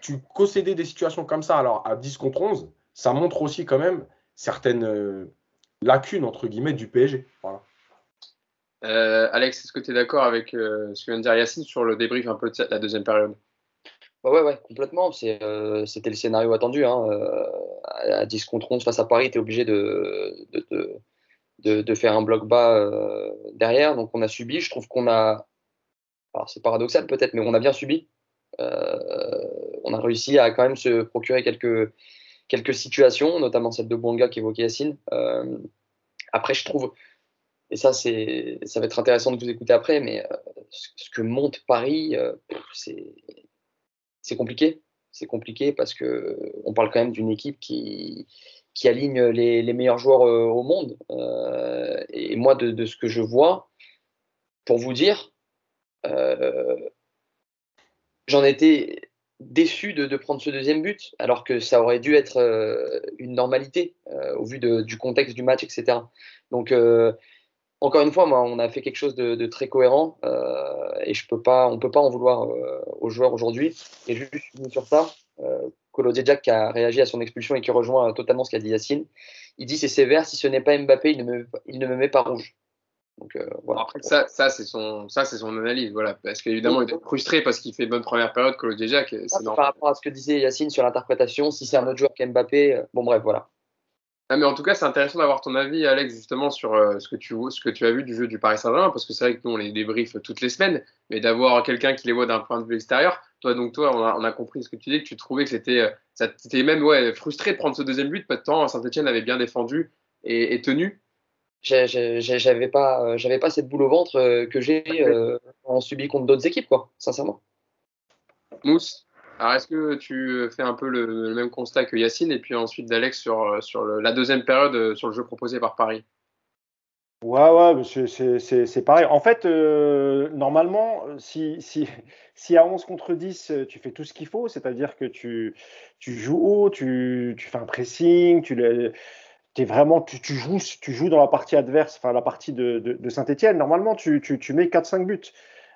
tu concédais des situations comme ça, alors à 10 contre 11, ça montre aussi quand même certaines euh, lacunes, entre guillemets, du PSG. Euh, Alex, est-ce que tu es d'accord avec ce que vient de dire Yacine sur le débrief un peu de la deuxième période? Ouais, ouais, complètement. Euh, c'était le scénario attendu. Hein. Euh, à 10 contre 11 face à Paris, tu es obligé de, de, de, faire un bloc bas euh, derrière. Donc on a subi. Je trouve qu'on a. Alors c'est paradoxal peut-être, mais on a bien subi. on a réussi à quand même se procurer quelques, quelques situations, notamment celle de Bonga qu'évoquait Yacine. après, je trouve. Et ça, c'est, ça va être intéressant de vous écouter après, mais ce que monte Paris, c'est c'est compliqué. C'est compliqué parce que on parle quand même d'une équipe qui, qui aligne les, meilleurs joueurs euh, au monde. Euh, et moi, de, ce que je vois, pour vous dire, euh, j'en étais déçu de, prendre ce deuxième but, alors que ça aurait dû être une normalité au vu du contexte du match, etc. Donc, encore une fois, moi, on a fait quelque chose de, très cohérent euh, et je peux pas, on peut pas en vouloir euh, aux joueurs aujourd'hui. Et juste sur ça, euh, Colo qui a réagi à son expulsion et qui rejoint totalement ce qu'a dit Yacine. Il dit c'est sévère, si ce n'est pas Mbappé, il ne me, il ne me met pas rouge. Donc, euh, voilà. Après, ça, ça c'est son, ça, c'est son analyse, voilà. Parce qu'évidemment, il est frustré parce qu'il fait une bonne première période, Colo Jack. Par rapport à ce que disait Yacine sur l'interprétation, si c'est un autre joueur qu'Mbappé, bon bref, voilà. Ah, mais en tout cas, c'est intéressant d'avoir ton avis, Alex, justement, sur euh, ce, que tu, ce que tu as vu du jeu du Paris Saint-Germain, parce que c'est vrai que nous, on les débriefe toutes les semaines, mais d'avoir quelqu'un qui les voit d'un point de vue extérieur, toi, donc, toi, on a, compris ce que tu dis, que tu trouvais que c'était, euh, ça t'était même ouais, frustré de prendre ce deuxième but, pas de temps, Saint-Etienne avait bien défendu et, tenu. J'avais pas, euh, j'avais pas cette boule au ventre que j'ai en subi contre d'autres équipes, quoi, sincèrement. Mousse alors, est-ce que tu fais un peu le, même constat que Yacine et puis ensuite d'Alex sur, sur la deuxième période euh, sur le jeu proposé par Paris? Ouais, ouais, c'est pareil. En fait, euh, normalement, si, si, *laughs* si, à 11 contre 10, tu fais tout ce qu'il faut, c'est-à-dire que tu, tu joues haut, tu, tu, fais un pressing, tu, es vraiment, tu, tu, joues, tu joues dans la partie adverse, enfin la partie de, de, Saint-Etienne, normalement, tu, tu mets 4-5 buts.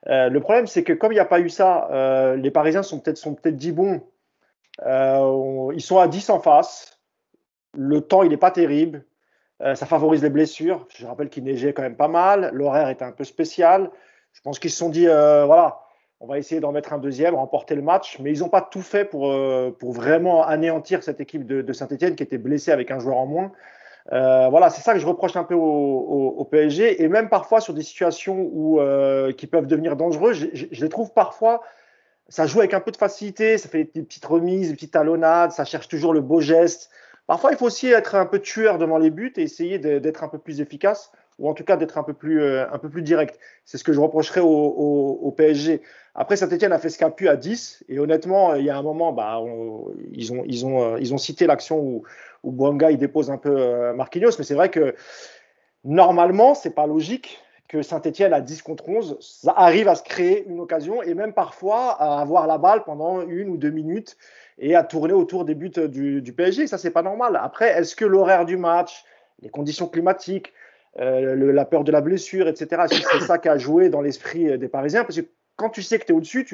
Euh, le problème, c'est que comme il n'y a pas eu ça, euh, les Parisiens sont peut-être sont peut-être dit bon. ils sont à 10 en face. Le temps, il n'est pas terrible. ça favorise les blessures. Je rappelle qu'il neigeait quand même pas mal. L'horaire était un peu spécial. Je pense qu'ils se sont dit, voilà, on va essayer d'en mettre un deuxième, remporter le match. Mais ils n'ont pas tout fait pour, pour vraiment anéantir cette équipe de, de Saint-Etienne qui était blessée avec un joueur en moins. Euh, voilà, c'est ça que je reproche un peu au, PSG. Et même parfois sur des situations où, euh, qui peuvent devenir dangereuses, je, les trouve parfois, ça joue avec un peu de facilité, ça fait des petites remises, des petites talonnades, ça cherche toujours le beau geste. Parfois, il faut aussi être un peu tueur devant les buts et essayer d'être un peu plus efficace ou en tout cas d'être un peu plus euh, un peu plus direct. C'est ce que je reprocherais au, PSG. Après, Saint-Etienne a fait ce qu'a pu à 10 et honnêtement, il y a un moment, bah, ils ont ils ont ils ont cité l'action où où Bonga il dépose un peu euh, Marquinhos, mais c'est vrai que normalement, c'est pas logique que Saint-Etienne à 10 contre 11 ça arrive à se créer une occasion et même parfois à avoir la balle pendant une ou deux minutes et à tourner autour des buts du, du PSG. Ça, c'est pas normal. Après, est-ce que l'horaire du match, les conditions climatiques, euh, la peur de la blessure, etc., c'est ça qui a joué dans l'esprit des Parisiens Parce que quand tu sais que tu es au-dessus,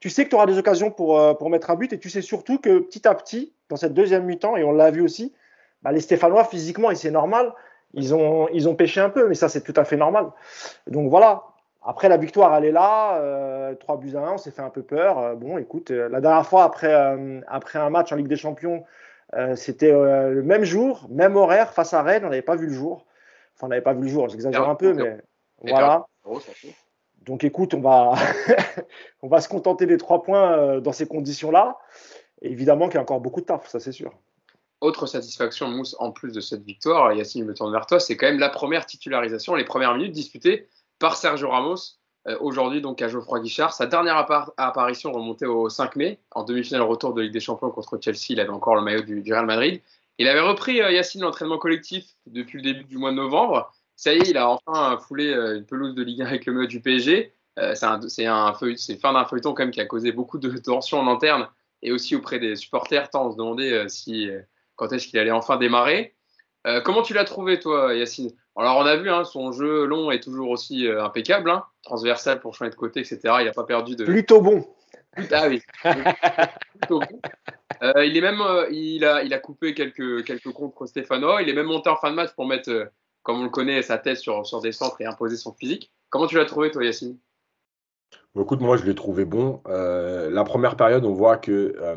tu, sais que tu auras des occasions pour, euh, pour mettre un but et tu sais surtout que petit à petit, dans cette deuxième mi-temps, et on l'a vu aussi, bah, les Stéphanois, physiquement, et c'est normal, ils ont, pêché un peu, mais ça, c'est tout à fait normal. Donc voilà. Après, la victoire, elle est là. Euh, 3 buts à 1, on s'est fait un peu peur. Euh, bon, écoute, euh, la dernière fois, après un match en Ligue des Champions, c'était le même jour, même horaire, face à Rennes, on n'avait pas vu le jour. Enfin, on n'avait pas vu le jour, j'exagère un peu, mais voilà. Donc écoute, on va, *laughs* on va se contenter des trois points euh, dans ces conditions-là. Évidemment qu'il y a encore beaucoup de taf, ça c'est sûr. Autre satisfaction, Mousse, en plus de cette victoire, Yacine, je me tourne vers toi, c'est quand même la première titularisation, les premières minutes disputées par Sergio Ramos, euh, aujourd'hui donc à Geoffroy Guichard. Sa dernière apparition remontait au 5 mai, en demi-finale retour de Ligue des Champions contre Chelsea, il avait encore le maillot du, Real Madrid. Il avait repris, euh, Yacine, l'entraînement collectif depuis le début du mois de novembre ça y est, il a enfin foulé euh, une pelouse de Ligue 1 avec le maillot du PSG. Euh, c'est un, fin d'un feuilleton quand même qui a causé beaucoup de *laughs* tensions en interne et aussi auprès des supporters. Tant on se demandait si, quand est-ce qu'il allait enfin démarrer. comment tu l'as trouvé, toi, Yacine? Alors, on a vu, hein, son jeu long est toujours aussi impeccable, hein, transversal pour changer de côté, etc. Il n'a pas perdu de. Plutôt bon. Ah oui. Plutôt *laughs* bon. il est même, il a, il a coupé quelques quelques contre Stéphano. Il est même monté en fin de match pour mettre comme on le connaît, sa tête sur, sur des centres et imposer son physique. Comment tu l'as trouvé, toi, Yacine? Écoute, moi, je l'ai trouvé bon. Euh, la première période, on voit que euh,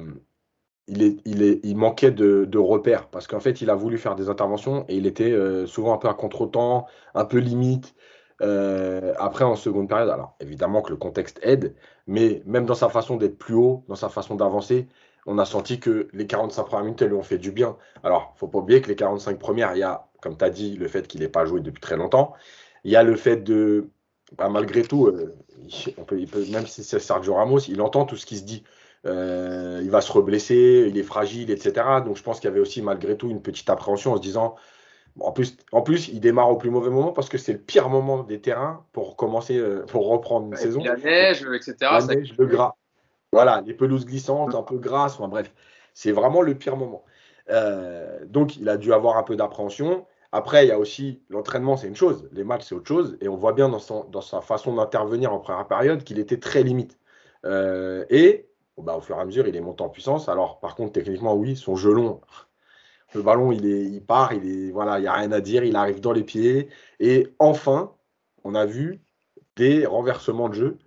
il, est, il, est, il, manquait de, de repères parce qu'en fait, il a voulu faire des interventions et il était euh, souvent un peu à contre-temps, un peu limite. Après, en seconde période, alors évidemment que le contexte aide, mais même dans sa façon d'être plus haut, dans sa façon d'avancer, on a senti que les 45 premières minutes, elles lui ont fait du bien. Alors, faut pas oublier que les 45 premières, il y a comme tu as dit, le fait qu'il n'ait pas joué depuis très longtemps. Il y a le fait de, bah, malgré tout, euh, même si c'est Sergio Ramos, il entend tout ce qui se dit. Euh, il va se reblesser, il est fragile, etc. Donc je pense qu'il y avait aussi malgré tout une petite appréhension en se disant, en plus, en plus, il démarre au plus mauvais moment parce que c'est le pire moment des terrains pour commencer, euh, pour reprendre une saison. La neige, etc. La neige, le gras. Voilà, les pelouses glissantes, un peu grasses, enfin bref, c'est vraiment le pire moment. donc il a dû avoir un peu d'appréhension. Après, il y a aussi l'entraînement, c'est une chose, les matchs, c'est autre chose. Et on voit bien dans, son, dans sa façon d'intervenir en première période qu'il était très limite. Euh, et bah, au fur et à mesure, il est monté en puissance. Alors, par contre, techniquement, oui, son jeu long, le ballon, il, est, il part, il est, voilà, il n'y a rien à dire, il arrive dans les pieds. Et enfin, on a vu des renversements de jeu.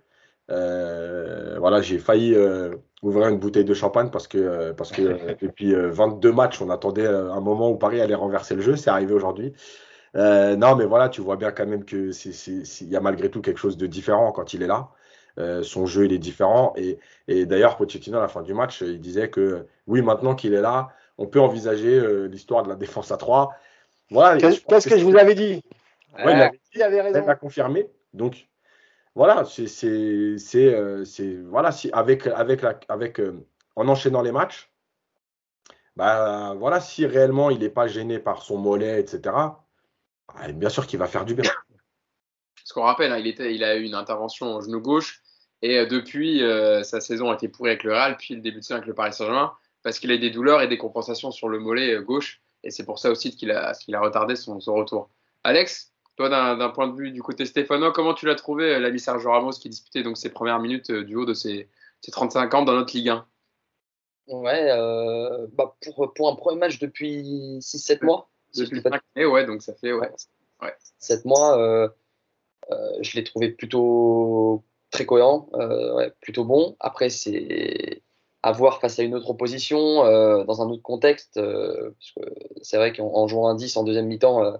Euh, voilà, j'ai failli euh, ouvrir une bouteille de champagne parce que, euh, parce que *laughs* depuis 22 matchs, on attendait un moment où Paris allait renverser le jeu. C'est arrivé aujourd'hui. non, mais voilà, tu vois bien quand même que il y a malgré tout quelque chose de différent quand il est là. son jeu, il est différent. Et, et d'ailleurs, Pochettino, à la fin du match, il disait que oui, maintenant qu'il est là, on peut envisager l'histoire de la défense à 3. Voilà. Qu'est-ce que, je vous avais dit? Ouais, il, avait, il avait raison. Il a confirmé. Donc, voilà, c'est euh, voilà si avec avec la avec euh, en enchaînant les matchs, bah voilà si réellement il n'est pas gêné par son mollet, etc. Bah, bien sûr qu'il va faire du bien. Ce qu'on rappelle, hein, il était il a eu une intervention au genou gauche et euh, depuis sa saison a été pourrie avec le Real, puis le début de saison avec le Paris Saint-Germain parce qu'il a des douleurs et des compensations sur le mollet gauche et c'est pour ça aussi qu'il a qu'il a retardé son, son retour. Alex, toi, d'un point de vue du côté Stéphano, comment tu l'as trouvé, euh, l'ami Sergio Ramos, qui disputait donc ses premières minutes euh, du haut de ses, 35 ans dans notre Ligue 1 Ouais, bah pour, pour un premier match depuis 6-7 mois. Depuis 5 ouais, donc ça fait ouais. ouais. 7 mois, je l'ai trouvé plutôt très cohérent, ouais, plutôt bon. Après, c'est à voir face à une autre opposition, dans un autre contexte. c'est vrai qu'en jouant un 10 en deuxième mi-temps,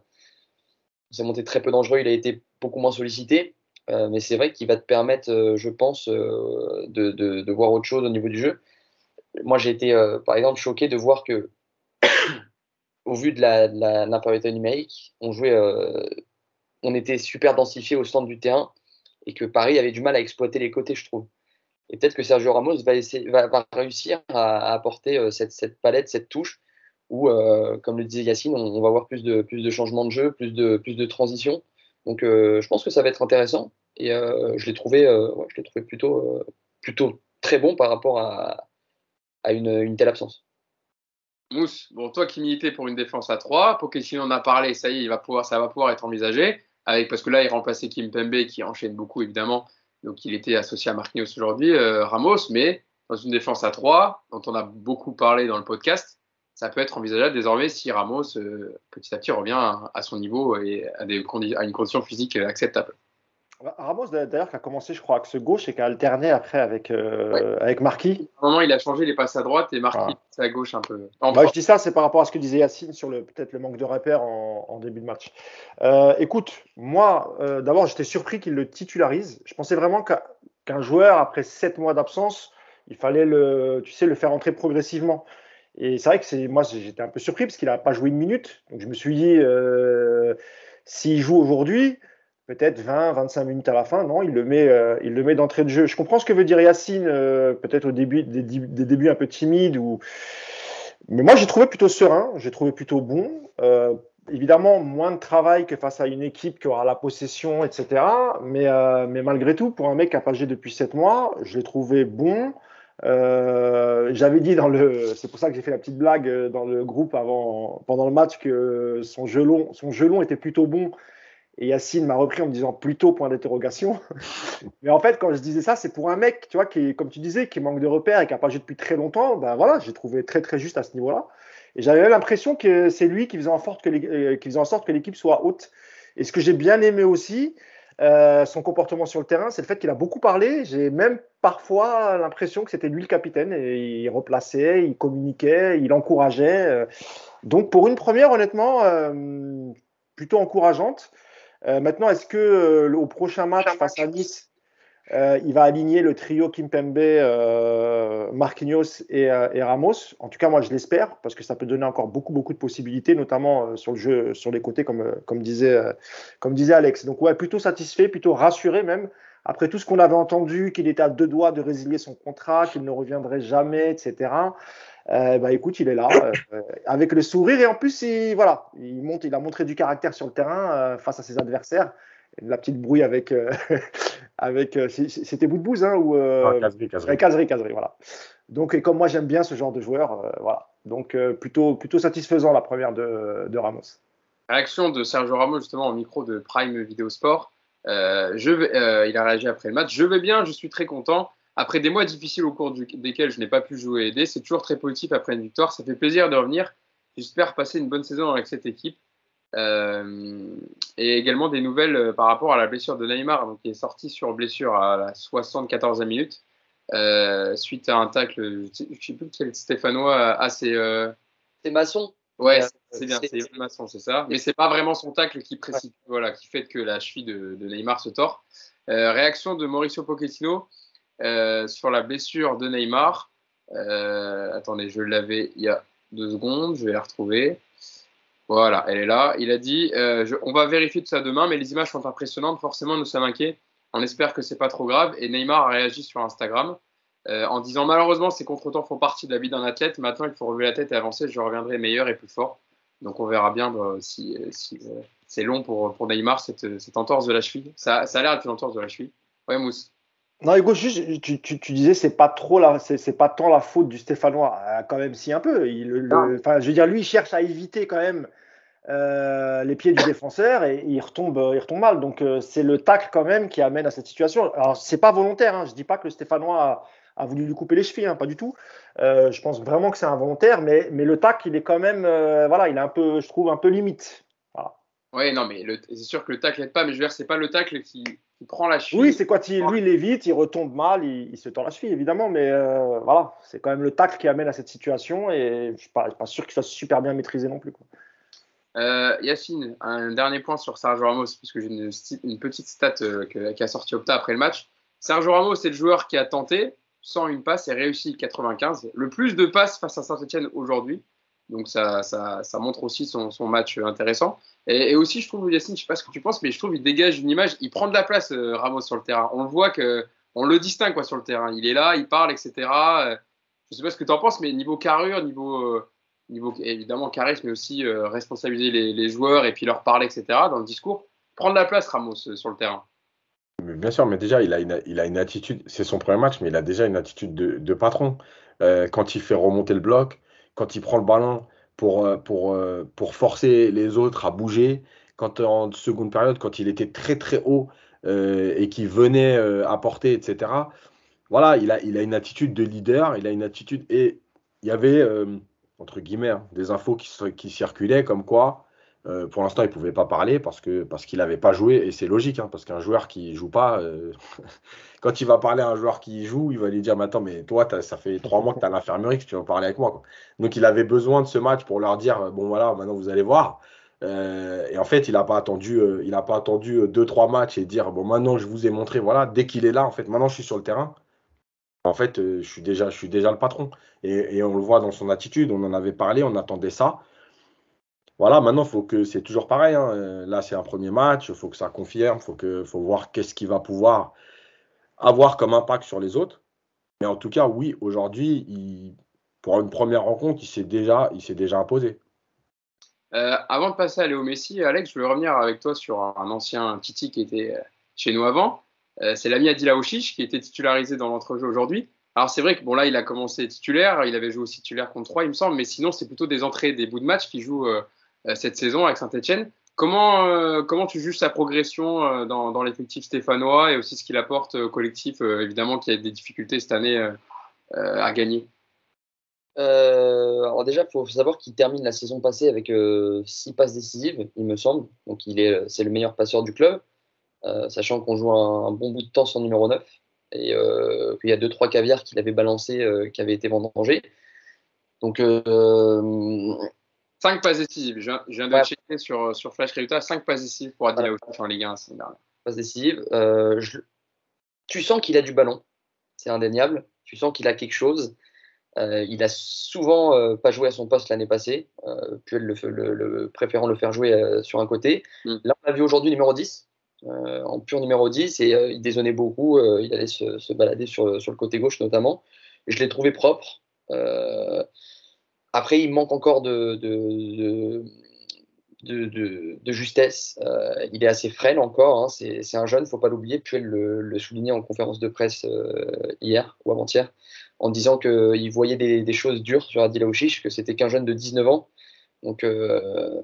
s'est monté très peu dangereux, il a été beaucoup moins sollicité. Euh, mais c'est vrai qu'il va te permettre, euh, je pense, euh, de, voir autre chose au niveau du jeu. Moi, j'ai été, par exemple, choqué de voir que, *coughs* au vu de l'infériorité la, numérique, on jouait, on était super densifié au centre du terrain et que Paris avait du mal à exploiter les côtés, je trouve. Et peut-être que Sergio Ramos va, réussir à, apporter cette, cette, palette, cette touche, où, comme le disait Yacine, on, va avoir plus de, plus de changements de jeu, plus de, transitions. Donc euh, je pense que ça va être intéressant et euh, je l'ai trouvé, euh, je trouvé plutôt, très bon par rapport à, une, telle absence. Mousse, bon, toi qui militais pour une défense à 3, Pochettino en a parlé, ça y est, va pouvoir, ça va pouvoir être envisagé, avec, parce que là, il remplaçait Kim Pembe qui enchaîne beaucoup, évidemment, donc il était associé à Marquinhos aujourd'hui, Ramos, mais dans une défense à 3, dont on a beaucoup parlé dans le podcast, ça peut être envisageable désormais si Ramos, euh, petit à petit, revient à, son niveau et à, une condition physique acceptable. Ramos, d'ailleurs, qui a commencé, je crois, ce gauche et qui a alterné après avec, euh, avec Marquis. À un moment, il a changé, il est passé à droite et Marquis, ah. c'est à gauche un peu. Bah, je dis ça, c'est par rapport à ce que disait Yacine sur peut-être le manque de repères en, début de match. Euh, écoute, moi, d'abord, j'étais surpris qu'il le titularise. Je pensais vraiment qu'un joueur, après sept mois d'absence, il fallait le, tu sais, le faire entrer progressivement. Et c'est vrai que c'est, moi, j'étais un peu surpris parce qu'il n'a pas joué une minute. Donc je me suis dit, euh, s'il joue aujourd'hui, peut-être 20, 25 minutes à la fin. Non, il le met, euh, il le met d'entrée de jeu. Je comprends ce que veut dire Yacine, euh, peut-être au début, des, débuts un peu timides. Mais moi, j'ai trouvé plutôt serein, j'ai trouvé plutôt bon. évidemment, moins de travail que face à une équipe qui aura la possession, etc. Mais, malgré tout, pour un mec qui a pas depuis 7 mois, je l'ai trouvé bon. Euh, j'avais dit dans le, c'est pour ça que j'ai fait la petite blague euh, dans le groupe avant, pendant le match que son gelon, son gelon était plutôt bon. Et Yacine m'a repris en me disant plutôt point d'interrogation. *laughs* Mais en fait, quand je disais ça, c'est pour un mec, tu vois, qui, comme tu disais, qui manque de repères et qui n'a pas joué depuis très longtemps. Ben voilà, j'ai trouvé très très juste à ce niveau-là. Et j'avais l'impression que c'est lui qui faisait en sorte que, euh, qui faisait en sorte que l'équipe soit haute. Et ce que j'ai bien aimé aussi, euh, son comportement sur le terrain, c'est le fait qu'il a beaucoup parlé. J'ai même parfois l'impression que c'était lui le capitaine et il replaçait, il communiquait, il encourageait. Euh. Donc pour une première, honnêtement, plutôt encourageante. Maintenant, est-ce que au prochain match face à Nice, euh, il va aligner le trio Kimpembe, euh, Marquinhos euh, et, Ramos? En tout cas, moi, je l'espère parce que ça peut donner encore beaucoup, beaucoup de possibilités, notamment sur le jeu, sur les côtés, comme, comme, disait, comme disait Alex. Donc, ouais, plutôt satisfait, plutôt rassuré même. Après tout ce qu'on avait entendu, qu'il était à deux doigts de résilier son contrat, qu'il ne reviendrait jamais, etc. bah écoute, il est là avec le sourire et en plus, il, voilà, il monte, il a montré du caractère sur le terrain face à ses adversaires la petite brouille avec, euh, *laughs* avec euh, c'était bout de bouse hein, ou euh, caserie, caserie. voilà. Donc et comme moi j'aime bien ce genre de joueur, voilà. Donc plutôt plutôt satisfaisant la première de, de, Ramos. Réaction de Sergio Ramos justement au micro de Prime Video Sport. Je vais, il a réagi après le match. Je vais bien, je suis très content. Après des mois difficiles au cours desquels je n'ai pas pu jouer et aider, c'est toujours très positif après une victoire. Ça fait plaisir de revenir. J'espère passer une bonne saison avec cette équipe. Euh, et également des nouvelles euh, par rapport à la blessure de Neymar, donc, qui est sorti sur blessure à la 74e minute, euh, suite à un tacle, je ne sais plus quel Stéphanois assez. C'est Masson Ouais, c'est bien, c'est Masson, c'est ça. Mais c'est pas vraiment son tacle qui précipite, voilà, qui fait que la cheville de, Neymar se tord. réaction de Mauricio Pochettino sur la blessure de Neymar. attendez, je l'avais il y a deux secondes, je vais la retrouver. Voilà, elle est là. Il a dit euh, on va vérifier tout ça demain, mais les images sont impressionnantes. Forcément, nous sommes inquiets. On espère que c'est pas trop grave. Et Neymar a réagi sur Instagram euh, en disant malheureusement, ces contretemps font partie de la vie d'un athlète. Maintenant, il faut relever la tête et avancer. Je reviendrai meilleur et plus fort. Donc, on verra bien bah, si, c'est long pour, pour Neymar cette, entorse de la cheville. Ça, ça a l'air d'être une entorse de la cheville. Ouais, Mousse. Non, Hugo, juste, tu, tu, tu disais c'est pas trop la, c'est, pas tant la faute du Stéphanois, euh, quand même si un peu. Il, le, enfin, je veux dire, lui, il cherche à éviter quand même euh, les pieds du défenseur et il retombe, il retombe mal. Donc euh, c'est le tacle quand même qui amène à cette situation. Alors c'est pas volontaire. Hein. Je dis pas que le Stéphanois a voulu lui couper les chevilles, hein, pas du tout. Euh, je pense vraiment que c'est involontaire, mais, mais le tac, il est quand même, euh, voilà, il est un peu, je trouve, un peu limite. Oui, non, mais c'est sûr que le tacle n'aide pas, mais je veux dire, c'est pas le tacle qui, prend la cheville. Oui, c'est quoi il, lui, il évite, il retombe mal, il, se tord la cheville, évidemment, mais euh, voilà, c'est quand même le tacle qui amène à cette situation et je ne suis pas, sûr qu'il soit super bien maîtrisé non plus. Quoi. Yacine, un dernier point sur Sergio Ramos, puisque j'ai une, une, petite stat qui a sorti Opta après le match. Sergio Ramos, c'est le joueur qui a tenté, sans une passe et réussi 95. Le plus de passes face à Saint-Etienne aujourd'hui. Donc ça, ça, ça, montre aussi son, son match intéressant. Et, aussi, je trouve, Yacine, je sais pas ce que tu penses, mais je trouve qu'il dégage une image. Il prend de la place, euh, Ramos, sur le terrain. On le voit que, on le distingue quoi, sur le terrain. Il est là, il parle, etc. Euh, je sais pas ce que tu en penses, mais niveau carrure, niveau, euh, niveau évidemment charisme, mais aussi responsabiliser les, les, joueurs et puis leur parler, etc. dans le discours. Prendre la place, Ramos, sur le terrain. Bien sûr, mais déjà, il a une, attitude, c'est son premier match, mais il a déjà une attitude de, patron. Euh, quand il fait remonter le bloc, quand il prend le ballon pour, euh, pour, euh, pour forcer les autres à bouger, quand en seconde période, quand il était très très haut et qu'il venait apporter, etc. Voilà, il a, il a une attitude de leader, il a une attitude. Et il y avait, entre guillemets, hein, des infos qui circulaient comme quoi euh, pour l'instant, il ne pouvait pas parler parce qu'il parce qu'il n'avait pas joué, et c'est logique, hein, parce qu'un joueur qui joue pas, euh, *laughs* quand il va parler à un joueur qui joue, il va lui dire mais Attends, mais toi, ça fait trois mois que tu as l'infirmerie, que tu vas parler avec moi. Donc, il avait besoin de ce match pour leur dire Bon, voilà, maintenant vous allez voir. Euh, et en fait, il n'a pas attendu, il a pas attendu deux, trois matchs et dire Bon, maintenant, je vous ai montré, voilà, dès qu'il est là, en fait, maintenant, je suis sur le terrain. En fait, je, suis déjà, je suis déjà le patron. Et on le voit dans son attitude, on en avait parlé, on attendait ça. Voilà, maintenant, faut que c'est toujours pareil. Hein. Euh, là, c'est un premier match, il faut que ça confirme, il faut, faut voir qu'est-ce qu'il va pouvoir avoir comme impact sur les autres. Mais en tout cas, oui, aujourd'hui, pour une première rencontre, il s'est déjà, déjà imposé. Euh, avant de passer à Léo Messi, Alex, je voulais revenir avec toi sur un ancien Titi qui était euh, chez nous avant. c'est l'ami Adila Ouchiche qui était titularisé dans l'entrejeu aujourd'hui. Alors c'est vrai que bon là il a commencé titulaire, il avait joué aussi titulaire contre 3 il me semble, mais sinon c'est plutôt des entrées, des bouts de match qui jouent cette saison avec Saint-Etienne. Comment, euh, comment tu juges sa progression euh, dans, l'effectif stéphanois et aussi ce qu'il apporte au collectif, évidemment, qui a des difficultés cette année à gagner? Alors déjà, il faut savoir qu'il termine la saison passée avec 6 passes décisives, il me semble. Donc il est, c'est le meilleur passeur du club, sachant qu'on joue un, bon bout de temps sans numéro 9 et qu'il y a 2-3 caviars qu'il avait balancé qui avaient été vendangés. Donc 5 passes décisives. Je, viens de checker sur, sur Flash Résultat 5 passes décisives pour Adila en Ligue 1 Passes décisives. Euh, tu sens qu'il a du ballon, c'est indéniable. Tu sens qu'il a quelque chose. Euh, il a souvent euh, pas joué à son poste l'année passée, puis le, le, préférant le faire jouer sur un côté. Mm. Là, on a vu aujourd'hui numéro 10, en pur numéro 10, et il dézonnait beaucoup. il allait se, se balader sur, sur, le côté gauche notamment. je l'ai trouvé propre. Après, il manque encore de, de, de, justesse. Euh, il est assez frêle encore. Hein. C'est un jeune, il ne faut pas l'oublier. Puis le, le soulignait en conférence de presse euh, hier ou avant-hier en disant qu'il voyait des, choses dures sur Adil Aouchiche, que c'était qu'un jeune de 19 ans. Donc, euh,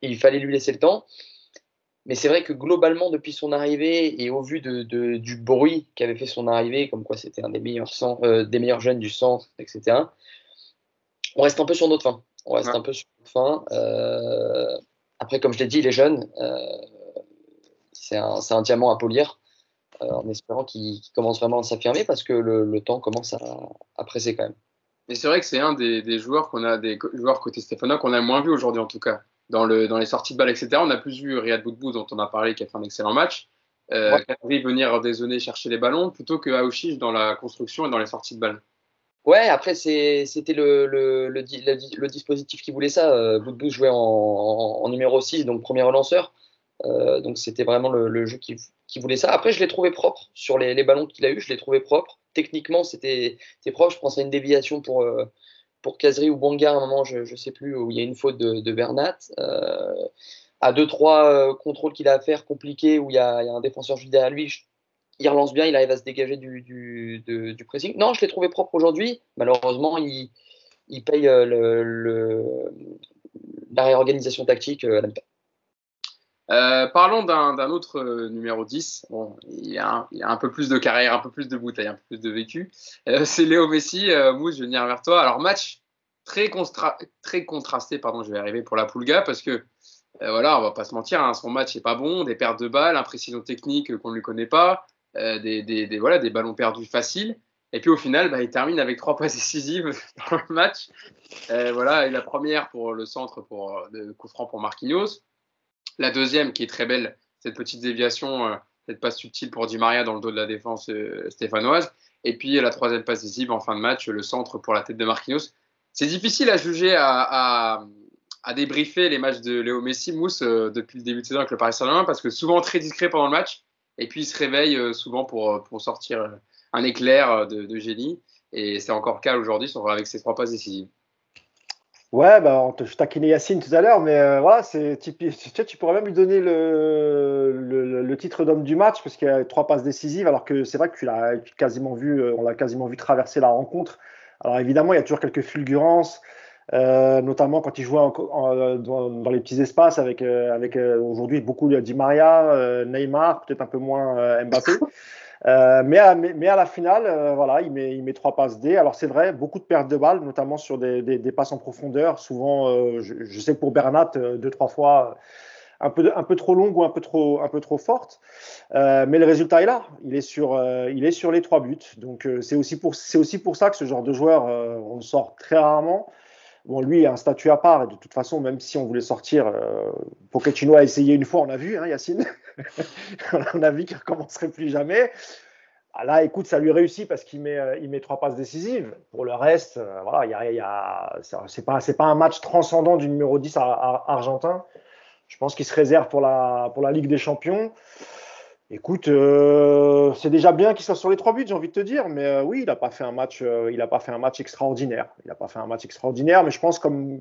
il fallait lui laisser le temps. Mais c'est vrai que globalement, depuis son arrivée et au vu de, du bruit qu'avait fait son arrivée, comme quoi c'était un des meilleurs, des meilleurs jeunes du centre, etc., on reste un peu sur notre fin. On reste un peu sur notre fin. Euh, après, comme je l'ai dit, il est jeune. Euh, c'est un, diamant à polir. Euh, en espérant qu'il commence vraiment à s'affirmer parce que le, temps commence à, presser quand même. Et c'est vrai que c'est un des, joueurs qu'on a, des joueurs côté Stéphanois qu'on a moins vu aujourd'hui en tout cas. Dans, le, dans les sorties de balles, etc. On a plus vu Riyad Boudbou dont on a parlé, qui a fait un excellent match. Euh, venir dézonner chercher les ballons plutôt que Aouchiche dans la construction et dans les sorties de balles. Ouais, après, c'était le, dispositif qui voulait ça. Euh, Boudbou jouait en, numéro 6, donc premier relanceur. Euh, donc c'était vraiment le, jeu qui, voulait ça. Après, je l'ai trouvé propre sur les, ballons qu'il a eu. Je l'ai trouvé propre. Techniquement, c'était propre. Je pense à une déviation pour, euh, Kazri ou Banga à un moment, je ne sais plus, où il y a une faute de, Bernat. Euh, à deux, trois euh, contrôles qu'il a à faire compliqués, où il y a un défenseur juste derrière lui, il relance bien, il arrive à se dégager du, du, pressing. Non, je l'ai trouvé propre aujourd'hui. Malheureusement, il, il paye euh, le, la réorganisation tactique euh, Euh, parlons d'un autre numéro 10. Bon, il a, un, a, un, peu plus de carrière, un peu plus de bouteille, un peu plus de vécu. *laughs* C'est Léo Messi. Mousse, je vais venir vers toi. Alors, match très, très contrasté, pardon, je vais arriver pour la Poulga parce que, voilà, on va pas se mentir, hein, son match n'est pas bon. Des pertes de balles, imprécision technique qu'on ne lui connaît pas, des, des, voilà, des ballons perdus faciles. Et puis au final, bah, il termine avec trois passes décisives *laughs* dans le match. voilà, et la première pour le centre pour le coup franc pour Marquinhos. La deuxième, qui est très belle, cette petite déviation, euh, cette passe subtile pour Di Maria dans le dos de la défense euh, stéphanoise. Et puis la troisième passe décisive en fin de match, le centre pour la tête de Marquinhos. C'est difficile à juger, à, débriefer les matchs de Léo Messi, Mousse, euh, depuis le début de saison avec le Paris Saint-Germain, parce que souvent très discret pendant le match, et puis il se réveille souvent pour, pour sortir un éclair de, génie. Et c'est encore le cas aujourd'hui avec ses trois passes décisives. Ouais, bah, je taquinais Yacine tout à l'heure, mais euh, voilà, tu, pourrais même lui donner le, le, titre d'homme du match parce qu'il y a trois passes décisives, alors que c'est vrai que tu quasiment vu, euh, on l'a quasiment vu traverser la rencontre. Alors évidemment, il y a toujours quelques fulgurances, euh, notamment quand il jouait dans, les petits espaces avec, avec aujourd'hui beaucoup Di Maria, Neymar, peut-être un peu moins Mbappé. *laughs* Euh, mais, à, mais, à, la finale, euh, voilà, il met, il met trois passes D. Alors c'est vrai, beaucoup de pertes de balles, notamment sur des, des, passes en profondeur. Souvent, euh, je, sais que pour Bernat, deux, trois fois, un peu, un peu trop longue ou un peu trop, un peu trop forte. mais le résultat est là. Il est sur, il est sur les trois buts. Donc c'est aussi, pour, aussi pour ça que ce genre de joueur, on le sort très rarement. Bon, lui, a un statut à part, et de toute façon, même si on voulait sortir, euh, Pochettino a essayé une fois, on a vu, hein, Yacine *laughs* On a vu qu'il ne recommencerait plus jamais. Ah, là, écoute, ça lui réussit parce qu'il met, euh, met trois passes décisives. Pour le reste, euh, voilà, y a, pas, un match transcendant du numéro 10 argentin. Je pense qu'il se réserve pour la Ligue des Champions. Écoute, euh, c'est déjà bien qu'il soit sur les trois buts, j'ai envie de te dire, mais euh, oui, il n'a pas fait un match, euh, il pas fait un match extraordinaire. Il n'a pas fait un match extraordinaire, mais je pense comme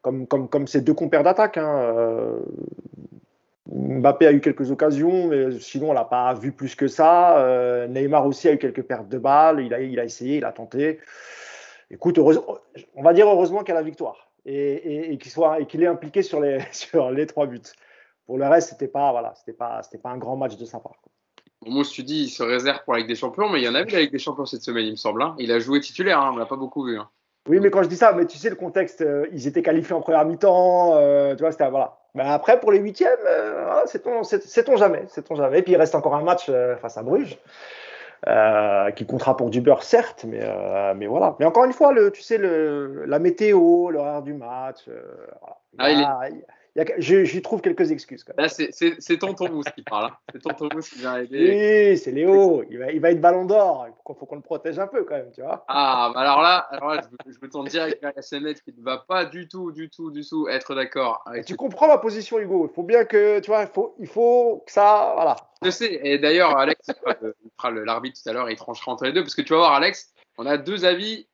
comme comme comme deux compères d'attaque. Hein, Mbappé a eu quelques occasions, mais sinon on l'a pas vu plus que ça. Neymar aussi a eu quelques pertes de balles. Il a il a essayé, il a tenté. Écoute, on va dire heureusement qu'il a la victoire et, et et qu'il est impliqué sur les *laughs* sur les trois buts. Pour le reste, c'était pas, voilà, c'était pas, c'était pas un grand match de sa part. Moi, je te dis, il se réserve pour la Ligue des Champions, mais il y en a vu la Ligue des Champions cette semaine, il me semble. Hein. Il a joué titulaire, hein, on l'a pas beaucoup vu. Hein. Oui, mais quand je dis ça, mais tu sais le contexte, euh, ils étaient qualifiés en première mi-temps, euh, tu vois, c'était voilà. Mais après, pour les huitièmes, euh, c'est ton, c'est, jamais, jamais. Et puis il reste encore un match face à Bruges. qui comptera pour du beurre, certes, mais, mais voilà. Mais encore une fois, le, tu sais, le, la météo, l'horaire du match, ah, J'y trouve quelques excuses. c'est Tonton Mousse qui parle. Hein. C'est Tonton Mousse qui vient aider. Oui, c'est Léo. Il va, il va être ballon d'or. Il faut qu'on le protège un peu quand même, tu vois. Ah, bah alors là, alors là je, je me tourne direct vers SMS qui ne va pas du tout, du tout, du tout être d'accord. Tu comprends ma position, Hugo. Il faut bien que, tu vois, il faut, il faut que ça, voilà. Je sais. Et d'ailleurs, Alex il fera l'arbitre tout à l'heure et il tranchera entre les deux parce que tu vas voir, Alex, on a deux avis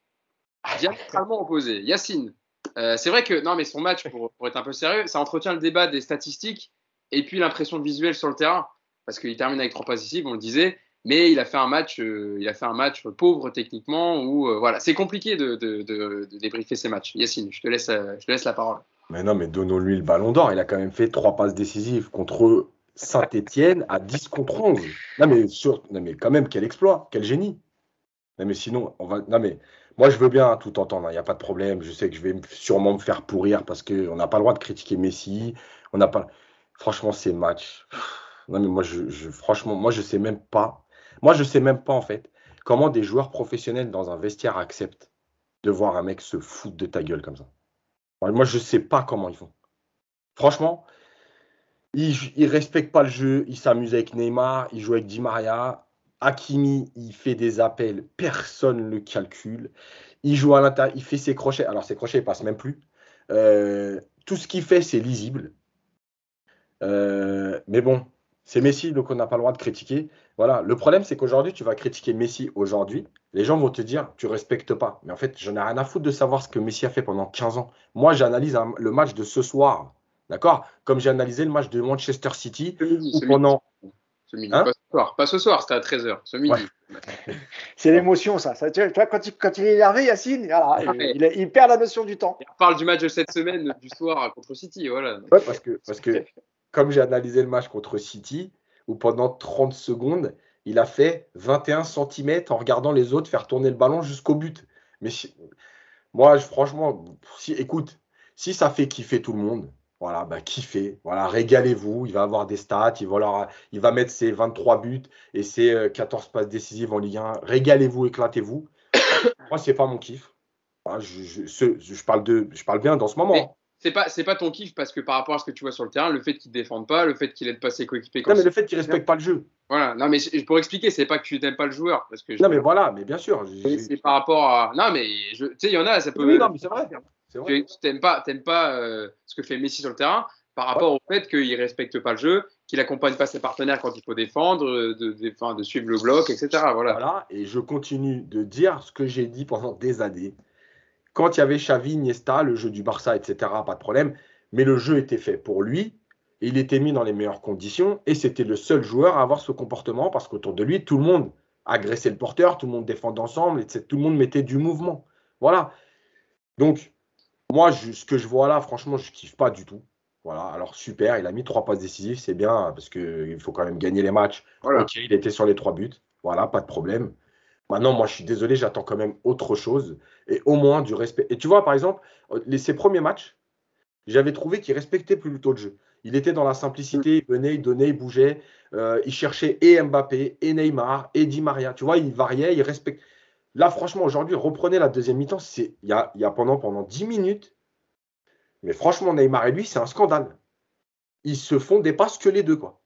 diamétralement opposés. Yacine, euh, c'est vrai que, non, mais son match, pour, être un peu sérieux, ça entretient le débat des statistiques et puis l'impression visuelle sur le terrain. Parce qu'il termine avec trois passes ici, on le disait, mais il a fait un match, euh, il a fait un match pauvre techniquement. Où, euh, voilà, c'est compliqué de, de, débriefer ces matchs. Yacine, je te laisse, je te laisse la parole. Mais non, mais donnons-lui le ballon d'or. Il a quand même fait trois passes décisives contre Saint-Etienne à 10 contre 11. Non mais, sur... non, mais quand même, quel exploit, quel génie. Non, mais sinon, on va. Non, mais moi, je veux bien tout entendre, il hein, n'y a pas de problème. Je sais que je vais sûrement me faire pourrir parce qu'on n'a pas le droit de critiquer Messi. On n'a pas. Franchement, ces matchs. Non, mais moi, je, franchement, moi, je sais même pas. Moi, je sais même pas, en fait, comment des joueurs professionnels dans un vestiaire acceptent de voir un mec se foutre de ta gueule comme ça. Moi, je sais pas comment ils font. Franchement, ils, ne respectent pas le jeu. Ils s'amusent avec Neymar. Ils jouent avec Di Maria. Hakimi, il fait des appels, personne ne le calcule. Il joue à l'intérieur, il fait ses crochets. Alors, ses crochets, ne passent même plus. Euh, tout ce qu'il fait, c'est lisible. Euh, mais bon, c'est Messi, donc on n'a pas le droit de critiquer. Voilà. Le problème, c'est qu'aujourd'hui, tu vas critiquer Messi aujourd'hui. Les gens vont te dire, tu respectes pas. Mais en fait, je n'ai rien à foutre de savoir ce que Messi a fait pendant 15 ans. Moi, j'analyse le match de ce soir. D'accord? Comme j'ai analysé le match de Manchester City, pendant. Hein pas ce soir, c'était à 13h, ce midi. *laughs* C'est l'émotion, ça. ça. Tu vois, quand, il, quand il est énervé, Yacine, ah, il, perd la notion du temps. On parle du match de cette semaine, du soir contre City. Voilà. parce que, parce que comme j'ai analysé le match contre City, où pendant 30 secondes, il a fait 21 cm en regardant les autres faire tourner le ballon jusqu'au but. Mais moi, franchement, si, écoute, si ça fait kiffer tout le monde, voilà, bah, kiffez, voilà, régalez-vous. Il va avoir des stats, il va, il va mettre ses 23 buts et ses 14 euh, passes décisives en Ligue 1. Régalez-vous, éclatez-vous. *coughs* moi, c'est pas mon kiff. je, je, parle de, je parle bien dans ce moment c'est pas c'est pas ton kiff parce que par rapport à ce que tu vois sur le terrain, le fait qu'il défende pas, le fait qu'il aide pas ses coéquipiers. Non mais le fait qu'il respecte pas le jeu. Voilà. Non mais pour expliquer, c'est pas que tu n'aimes pas le joueur parce que. Non mais voilà, mais bien sûr. C'est par rapport à. Non mais tu sais, il y en a, ça peut. Oui, non mais c'est vrai. Tu t'aimes pas, t'aimes pas euh, ce que fait Messi sur le terrain par rapport au fait qu'il respecte pas le jeu, qu'il accompagne pas ses partenaires quand il faut défendre, de, de, de suivre le bloc, etc. Voilà. Voilà. Et je continue de dire ce que j'ai dit pendant des années. Quand il y avait Xavi, Iniesta, le jeu du Barça, etc. Pas de problème mais le jeu était fait pour lui. Il était mis dans les meilleures conditions et c'était le seul joueur à avoir ce comportement parce qu'autour de lui, tout le monde agressait le porteur, tout le monde défendait ensemble, et tout le monde mettait du mouvement. Voilà. Donc, moi, ce que je vois là, franchement, je kiffe pas du tout. Voilà, alors super, il a mis trois passes décisives, c'est bien parce qu'il faut quand même gagner les matchs. Ok, il était sur les trois buts, voilà, pas de problème. Maintenant, moi, je suis désolé, j'attends quand même autre chose et au moins du respect. Et tu vois, par exemple, les, ses premiers matchs, j'avais trouvé qu'il respectait plus le taux de jeu. Il était dans la simplicité, il venait, il donnait, il bougeait, euh, il cherchait et Mbappé, et Neymar, et Di Maria. Tu vois, il variait, il respectait. Là, franchement, aujourd'hui, reprenez la deuxième mi-temps. Il y a, y a pendant, pendant 10 minutes. Mais franchement, Neymar et lui, c'est un scandale. Ils se font des passes que les deux, quoi.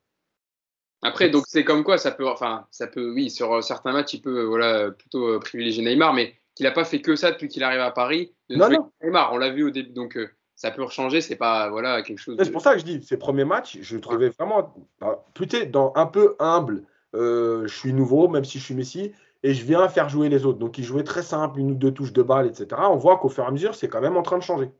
Après, donc c'est comme quoi ça peut, enfin, ça peut, oui, sur certains matchs, il peut, voilà, plutôt euh, privilégier Neymar, mais qu'il n'a pas fait que ça depuis qu'il arrive à Paris. non, non. Neymar, on l'a vu au début, donc euh, ça peut changer, c'est pas voilà quelque chose. C'est pour ça que je dis, ces premiers matchs, je trouvais vraiment bah, plutôt dans un peu humble. Euh, je suis nouveau, même si je suis Messi, et je viens faire jouer les autres. Donc ils jouaient très simple, une ou deux touches de balle, etc. On voit qu'au fur et à mesure, c'est quand même en train de changer.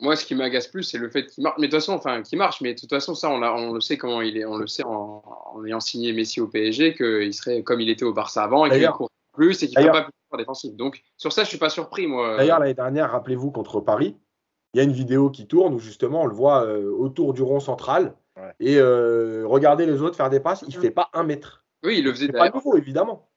Moi, ce qui m'agace plus, c'est le fait qu'il marche. Mais de toute façon, enfin, qu'il marche. Mais de toute façon, ça, on, on le sait comment il est. On le sait en, ayant signé Messi au PSG qu'il serait comme il était au Barça avant et qu'il court plus et qu'il ne fait pas plus de défensif. Donc sur ça, je suis pas surpris, moi. D'ailleurs, l'année dernière, rappelez-vous contre Paris, il y a une vidéo qui tourne où justement on le voit euh, autour du rond central. Et euh, regardez les autres faire des passes, il ne fait pas un mètre. Oui, il le faisait pas nouveau, évidemment.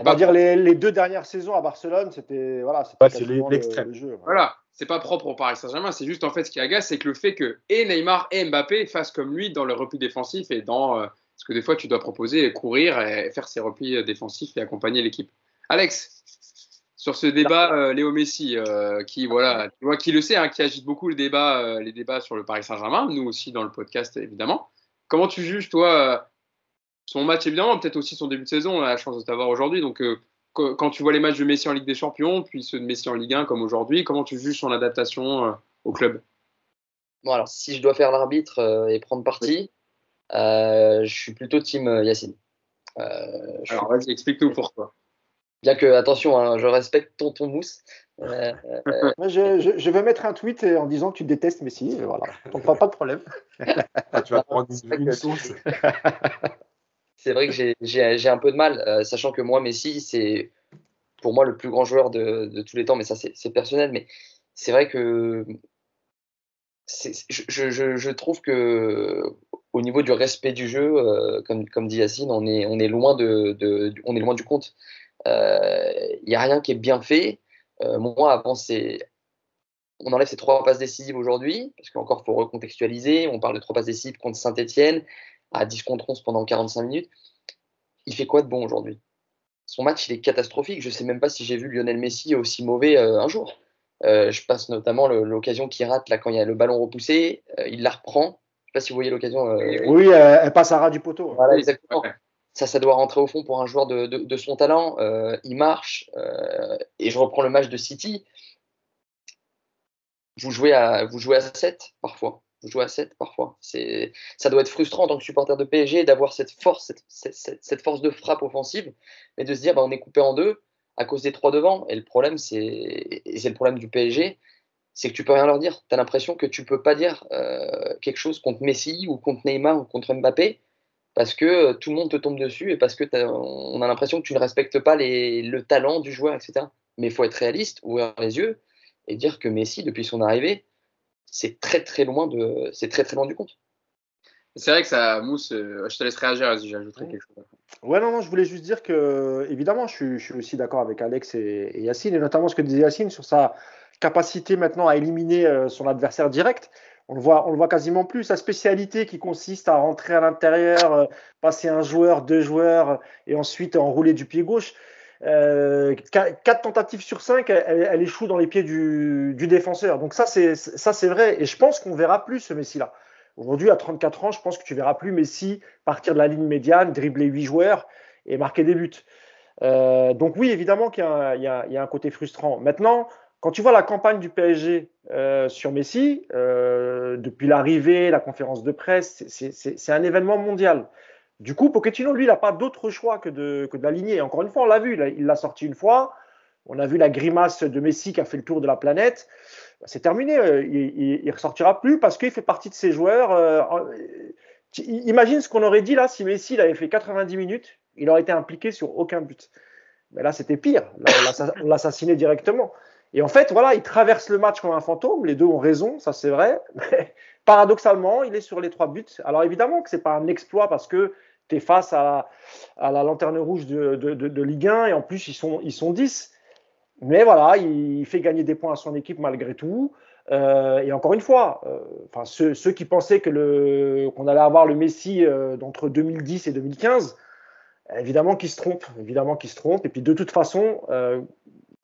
On va dire les, les, deux dernières saisons à Barcelone, c'était voilà, c'est l'extrême. Voilà, c'est pas propre au Paris Saint-Germain, c'est juste en fait ce qui agace, c'est que le fait que et Neymar et Mbappé fassent comme lui dans le repli défensif et dans euh, ce que des fois tu dois proposer, courir et faire ses replis défensifs et accompagner l'équipe. Alex, sur ce débat euh, Léo Messi, euh, qui voilà, tu vois, qui le sait, hein, qui agite beaucoup le débat, euh, les débats sur le Paris Saint-Germain, nous aussi dans le podcast évidemment. Comment tu juges toi son match évidemment, peut-être aussi son début de saison, on a la chance de t'avoir aujourd'hui. Donc quand tu vois les matchs de Messi en Ligue des Champions, puis ceux de Messi en Ligue 1 comme aujourd'hui, comment tu juges son adaptation au club? Bon alors si je dois faire l'arbitre et prendre parti, je suis plutôt team Yacine. alors vas-y, explique-nous pourquoi. Bien que, attention, hein, je respecte Tonton Mousse. Euh, euh, *laughs* je, vais mettre un tweet en disant que tu détestes Messi. Voilà. Donc, pas, pas de problème. Ah, tu vas prendre une, source. C'est vrai que j'ai un peu de mal, euh, sachant que moi, Messi, c'est pour moi le plus grand joueur de, tous les temps, mais ça, c'est personnel. Mais c'est vrai que je, je, trouve que au niveau du respect du jeu, comme, comme dit Yacine, on est, on est, loin, de, de, on est loin du compte il euh, n'y a rien qui est bien fait. Euh, moi, avant, c'est on enlève ces trois passes décisives aujourd'hui, parce qu'encore, il faut recontextualiser. On parle de trois passes décisives contre Saint-Etienne, à 10 contre 11 pendant 45 minutes. Il fait quoi de bon aujourd'hui? Son match, il est catastrophique. Je ne sais même pas si j'ai vu Lionel Messi aussi mauvais euh, un jour. je passe notamment l'occasion qu'il rate là, quand il y a le ballon repoussé. il la reprend. Je ne sais pas si vous voyez l'occasion. oui, elle passe à ras du poteau. Voilà, exactement ça, ça doit rentrer au fond pour un joueur de, son talent. Euh, il marche. Euh, et je reprends le match de City. Vous jouez à, vous jouez à 7 parfois. Vous jouez à 7 parfois. C'est, ça doit être frustrant en tant que supporter de PSG d'avoir cette force, cette, force de frappe offensive, mais de se dire bah, on est coupé en deux à cause des trois devant. Et le problème, c'est, c'est le problème du PSG, c'est que tu peux rien leur dire. Tu as l'impression que tu peux pas dire euh, quelque chose contre Messi ou contre Neymar ou contre Mbappé parce que euh, tout le monde te tombe dessus et parce que on a l'impression que tu ne respectes pas le talent du joueur, etc. Mais il faut être réaliste, ouvrir les yeux et dire que Messi, depuis son arrivée, c'est très très loin de, c'est très très loin du compte. C'est vrai que ça mousse. je te laisse réagir, vas-y, j'ajouterai quelque chose. Ouais, non, non, je voulais juste dire que, évidemment, je suis, aussi d'accord avec Alex et, et, Yacine, et notamment ce que disait Yacine sur sa capacité maintenant à éliminer son adversaire direct. On le, voit, on le voit quasiment plus. Sa spécialité qui consiste à rentrer à l'intérieur, passer un joueur, deux joueurs, et ensuite enrouler du pied gauche. Euh, quatre tentatives sur cinq, elle, échoue dans les pieds du, défenseur. Donc ça, c'est vrai. Et je pense qu'on verra plus ce Messi-là. Aujourd'hui, à 34 ans, je pense que tu verras plus Messi partir de la ligne médiane, dribbler huit joueurs et marquer des buts. Euh, donc oui, évidemment qu'il y, a un côté frustrant. Maintenant, quand tu vois la campagne du PSG euh, sur Messi, depuis l'arrivée, la conférence de presse, c'est un événement mondial. Du coup, Pochettino, lui, il n'a pas d'autre choix que de, que de l'aligner. Encore une fois, on l'a vu, il l'a sorti une fois. On a vu la grimace de Messi qui a fait le tour de la planète. C'est terminé. Euh, il ne ressortira plus parce qu'il fait partie de ces joueurs. Euh, imagine ce qu'on aurait dit là si Messi il avait fait 90 minutes, il aurait été impliqué sur aucun but. Mais là, c'était pire. on l'assassinait directement. Et en fait, voilà, il traverse le match comme un fantôme. Les deux ont raison, ça c'est vrai. *laughs* Mais paradoxalement, il est sur les trois buts. Alors évidemment que ce n'est pas un exploit parce que tu es face à, la lanterne rouge de, Ligue 1 et en plus ils sont, ils sont 10. Mais voilà, il fait gagner des points à son équipe malgré tout. Euh, et encore une fois, euh, enfin ceux, qui pensaient que qu'on allait avoir le Messi euh, d'entre 2010 et 2015, évidemment qu'ils se trompent, évidemment qu'ils se trompent. Et puis de toute façon,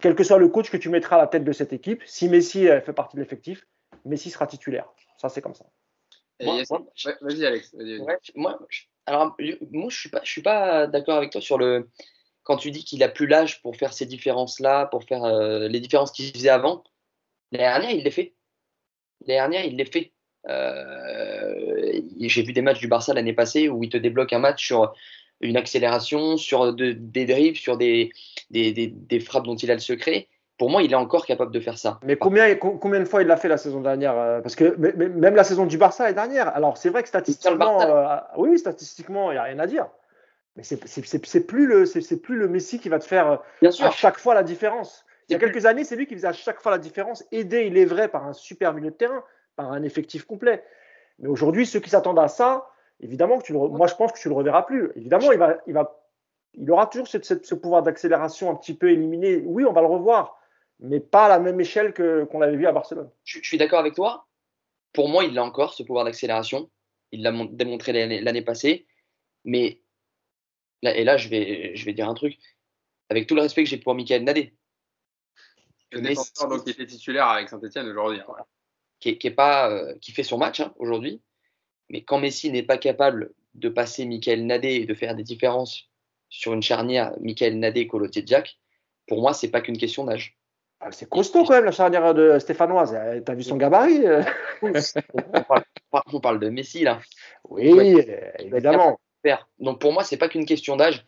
quel que soit le coach que tu mettras à la tête de cette équipe, si Messi fait partie de l'effectif, Messi sera titulaire. Ça c'est comme ça. Vas-y Alex. moi, alors, moi, je suis pas, je suis pas d'accord avec toi sur le. Quand tu dis qu'il a plus l'âge pour faire ces différences-là, pour faire euh, les différences qu'il faisait avant, l'année dernière, il les fait. L'année dernière, il les fait. Euh, j'ai vu des matchs du Barça l'année passée où il te débloque un match sur une accélération, sur des drives, sur des, des frappes dont il a le secret pour moi, il est encore capable de faire ça. Mais combien, combien de fois il l'a fait la saison dernière euh, Parce que même la saison du Barça est dernière. Alors, c'est vrai que statistiquement, euh, oui, statistiquement, il n'y a rien à dire. Mais c'est plus, le, plus le Messi qui va te faire euh, à chaque fois la différence. Il y a quelques années, c'est lui qui faisait à chaque fois la différence, aidé, il est vrai, par un super milieu de terrain, par un effectif complet. Mais aujourd'hui, ceux qui s'attendent à ça, évidemment que tu le, moi je pense que tu le reverras plus. Évidemment, il va, il va, il aura toujours ce pouvoir d'accélération un petit peu éliminé. Oui, on va le revoir mais pas à la même échelle que, qu'on avait vu à Barcelone. Je, suis d'accord avec toi. Pour moi, il a encore, ce pouvoir d'accélération. Il l'a démontré l'année, passée. Mais, là, et là, je vais, je vais dire un truc. Avec tout le respect que j'ai pour Michael Nadé. Le défenseur donc, qui était titulaire avec Saint-Etienne aujourd'hui. Hein. Qui, est, pas, euh, qui fait son match hein, aujourd'hui. Mais quand Messi n'est pas capable de passer Michael Nadé et de faire des différences sur une charnière Michael Nadé Colotier Jack, pour moi, c'est pas qu'une question d'âge. Ah, c'est costaud quand même la charnière de Stéphanoise. T'as vu son gabarit euh on, parle, de Messi là. Oui, évidemment. Donc pour moi, c'est pas qu'une question d'âge.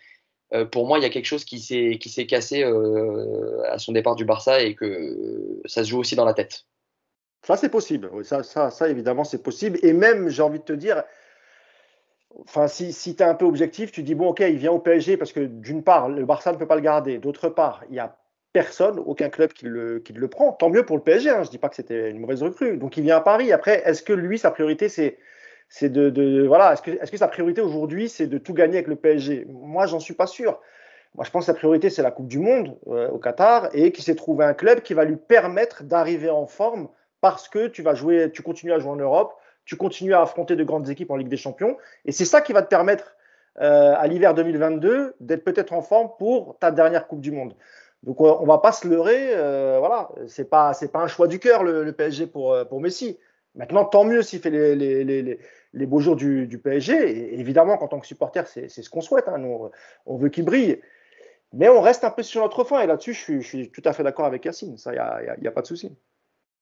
Euh, pour moi, il y a quelque chose qui s'est qui s'est cassé euh, à son départ du Barça et que ça se joue aussi dans la tête. Ça c'est possible. Ça, ça, ça évidemment c'est possible. Et même, j'ai envie de te dire, Enfin, si, si tu es un peu objectif, tu dis bon, ok, il vient au PSG parce que d'une part, le Barça ne peut pas le garder. D'autre part, il y a personne, aucun club qui le, prend. Tant mieux pour le PSG, hein. je ne dis pas que c'était une mauvaise recrue. Donc il vient à Paris. Après, est-ce que lui, sa priorité, c'est de, voilà, est-ce que, est que sa priorité aujourd'hui, c'est de tout gagner avec le PSG Moi, j'en suis pas sûr. Moi, je pense que sa priorité, c'est la Coupe du Monde euh, au Qatar et qu'il s'est trouvé un club qui va lui permettre d'arriver en forme parce que tu vas jouer, tu continues à jouer en Europe, tu continues à affronter de grandes équipes en Ligue des Champions et c'est ça qui va te permettre euh, à l'hiver 2022 d'être peut-être en forme pour ta dernière Coupe du Monde. Donc on, ne va pas se leurrer, euh, voilà, c'est pas c'est pas un choix du cœur le, PSG pour euh, pour Messi. Maintenant, tant mieux s'il fait les, les, les, les, beaux jours du, du PSG. Et évidemment, qu'en tant que supporter, c'est ce qu'on souhaite. Hein. On veut qu'il brille. Mais on reste un peu sur notre fin. Et là-dessus, je suis, je suis, tout à fait d'accord avec Yacine. Ça, il n'y a, a, pas de souci.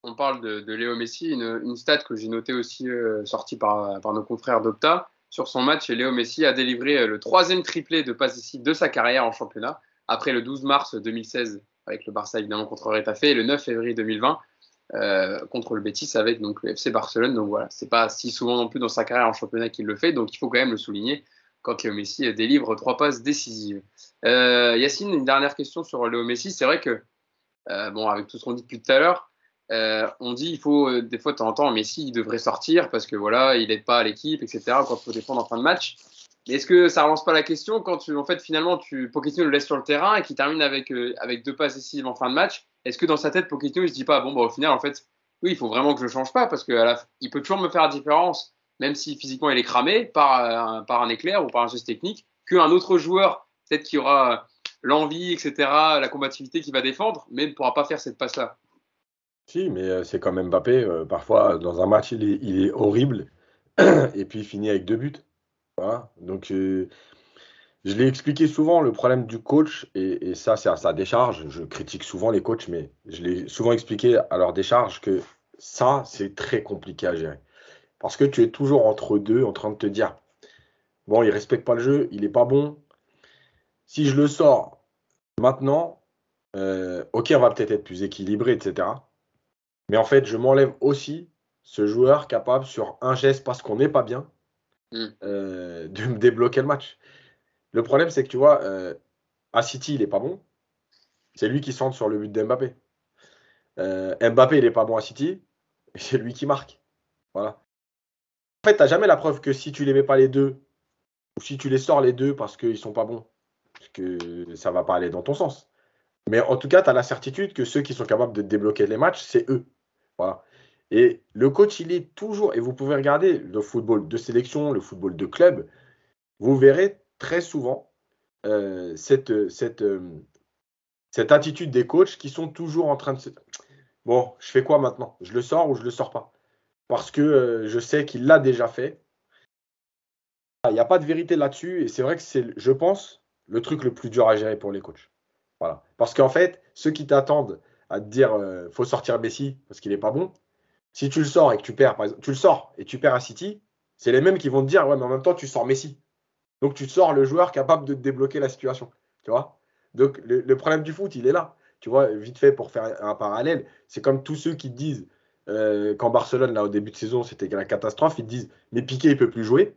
On parle de, de Léo Messi. Une, stat que j'ai notée aussi, euh, sortie par, par nos confrères d'Opta. Sur son match, Léo Messi a délivré le troisième triplé de passe ici de sa carrière en championnat après le 12 mars 2016 avec le Barça évidemment contre Retafe et le 9 février 2020 euh, contre le Betis avec donc le FC Barcelone. Donc voilà, c'est pas si souvent non plus dans sa carrière en championnat qu'il le fait, donc il faut quand même le souligner quand Léo Messi délivre trois passes décisives. Euh, Yacine, une dernière question sur Léo Messi. C'est vrai que, euh, bon, avec tout ce qu'on dit depuis tout à l'heure, euh, on dit il faut euh, des fois de temps Messi il devrait sortir parce que voilà il n'aide pas l'équipe etc quand il faut défendre en fin de match est-ce que ça relance pas la question quand tu, en fait finalement tu Pochettino le laisse sur le terrain et qu'il termine avec euh, avec deux passes décisives en fin de match est-ce que dans sa tête Pochettino il se dit pas bon bah au final en fait oui il faut vraiment que je change pas parce que il peut toujours me faire la différence même si physiquement il est cramé par par un éclair ou par un geste technique qu'un autre joueur peut-être qui aura l'envie etc la combativité qui va défendre mais ne pourra pas faire cette passe là si, mais euh, c'est quand même Mbappé. Euh, parfois, dans un match, il est, il est horrible *clears throat* et puis il finit avec deux buts. Voilà. Donc, euh, je l'ai expliqué souvent, le problème du coach, et, ça, c'est à sa décharge. Je critique souvent les coachs, mais je l'ai souvent expliqué à leur décharge que ça, c'est très compliqué à gérer. Parce que tu es toujours entre deux en train de te dire bon, il respecte pas le jeu, il est pas bon. Si je le sors maintenant, ok, on va peut-être être plus équilibré, etc. Mais en fait, je m'enlève aussi ce joueur capable sur un geste parce qu'on n'est pas bien mm. euh, de me débloquer le match. Le problème, c'est que tu vois, euh, à City, il n'est pas bon. C'est lui qui centre sur le but d'Mbappé. Euh, Mbappé, il n'est pas bon à City. C'est lui qui marque. Voilà. En fait, tu n'as jamais la preuve que si tu les mets pas les deux, ou si tu les sors les deux parce qu'ils sont pas bons, que ça va pas aller dans ton sens. Mais en tout cas, tu as la certitude que ceux qui sont capables de débloquer les matchs, c'est eux. Voilà. Et le coach, il est toujours, et vous pouvez regarder le football de sélection, le football de club, vous verrez très souvent euh, euh, cette attitude des coachs qui sont toujours en train de se... Bon, je fais quoi maintenant? Je le sors ou je le sors pas? Parce que euh, je sais qu'il l'a déjà fait. Il n'y a pas de vérité là-dessus, et c'est vrai que c'est, je pense, le truc le plus dur à gérer pour les coachs. Voilà. Parce qu'en fait, ceux qui t'attendent à te dire euh, faut sortir Messi parce qu'il n'est pas bon, si tu le sors et que tu perds, par exemple, tu le sors et tu perds à City, c'est les mêmes qui vont te dire ouais, mais en même temps, tu sors Messi. Donc tu sors le joueur capable de débloquer la situation. Tu vois Donc le, problème du foot, il est là. Tu vois, vite fait pour faire un parallèle, c'est comme tous ceux qui disent euh, quand Barcelone, là, au début de saison, c'était la catastrophe, ils disent mais Piqué, il peut plus jouer.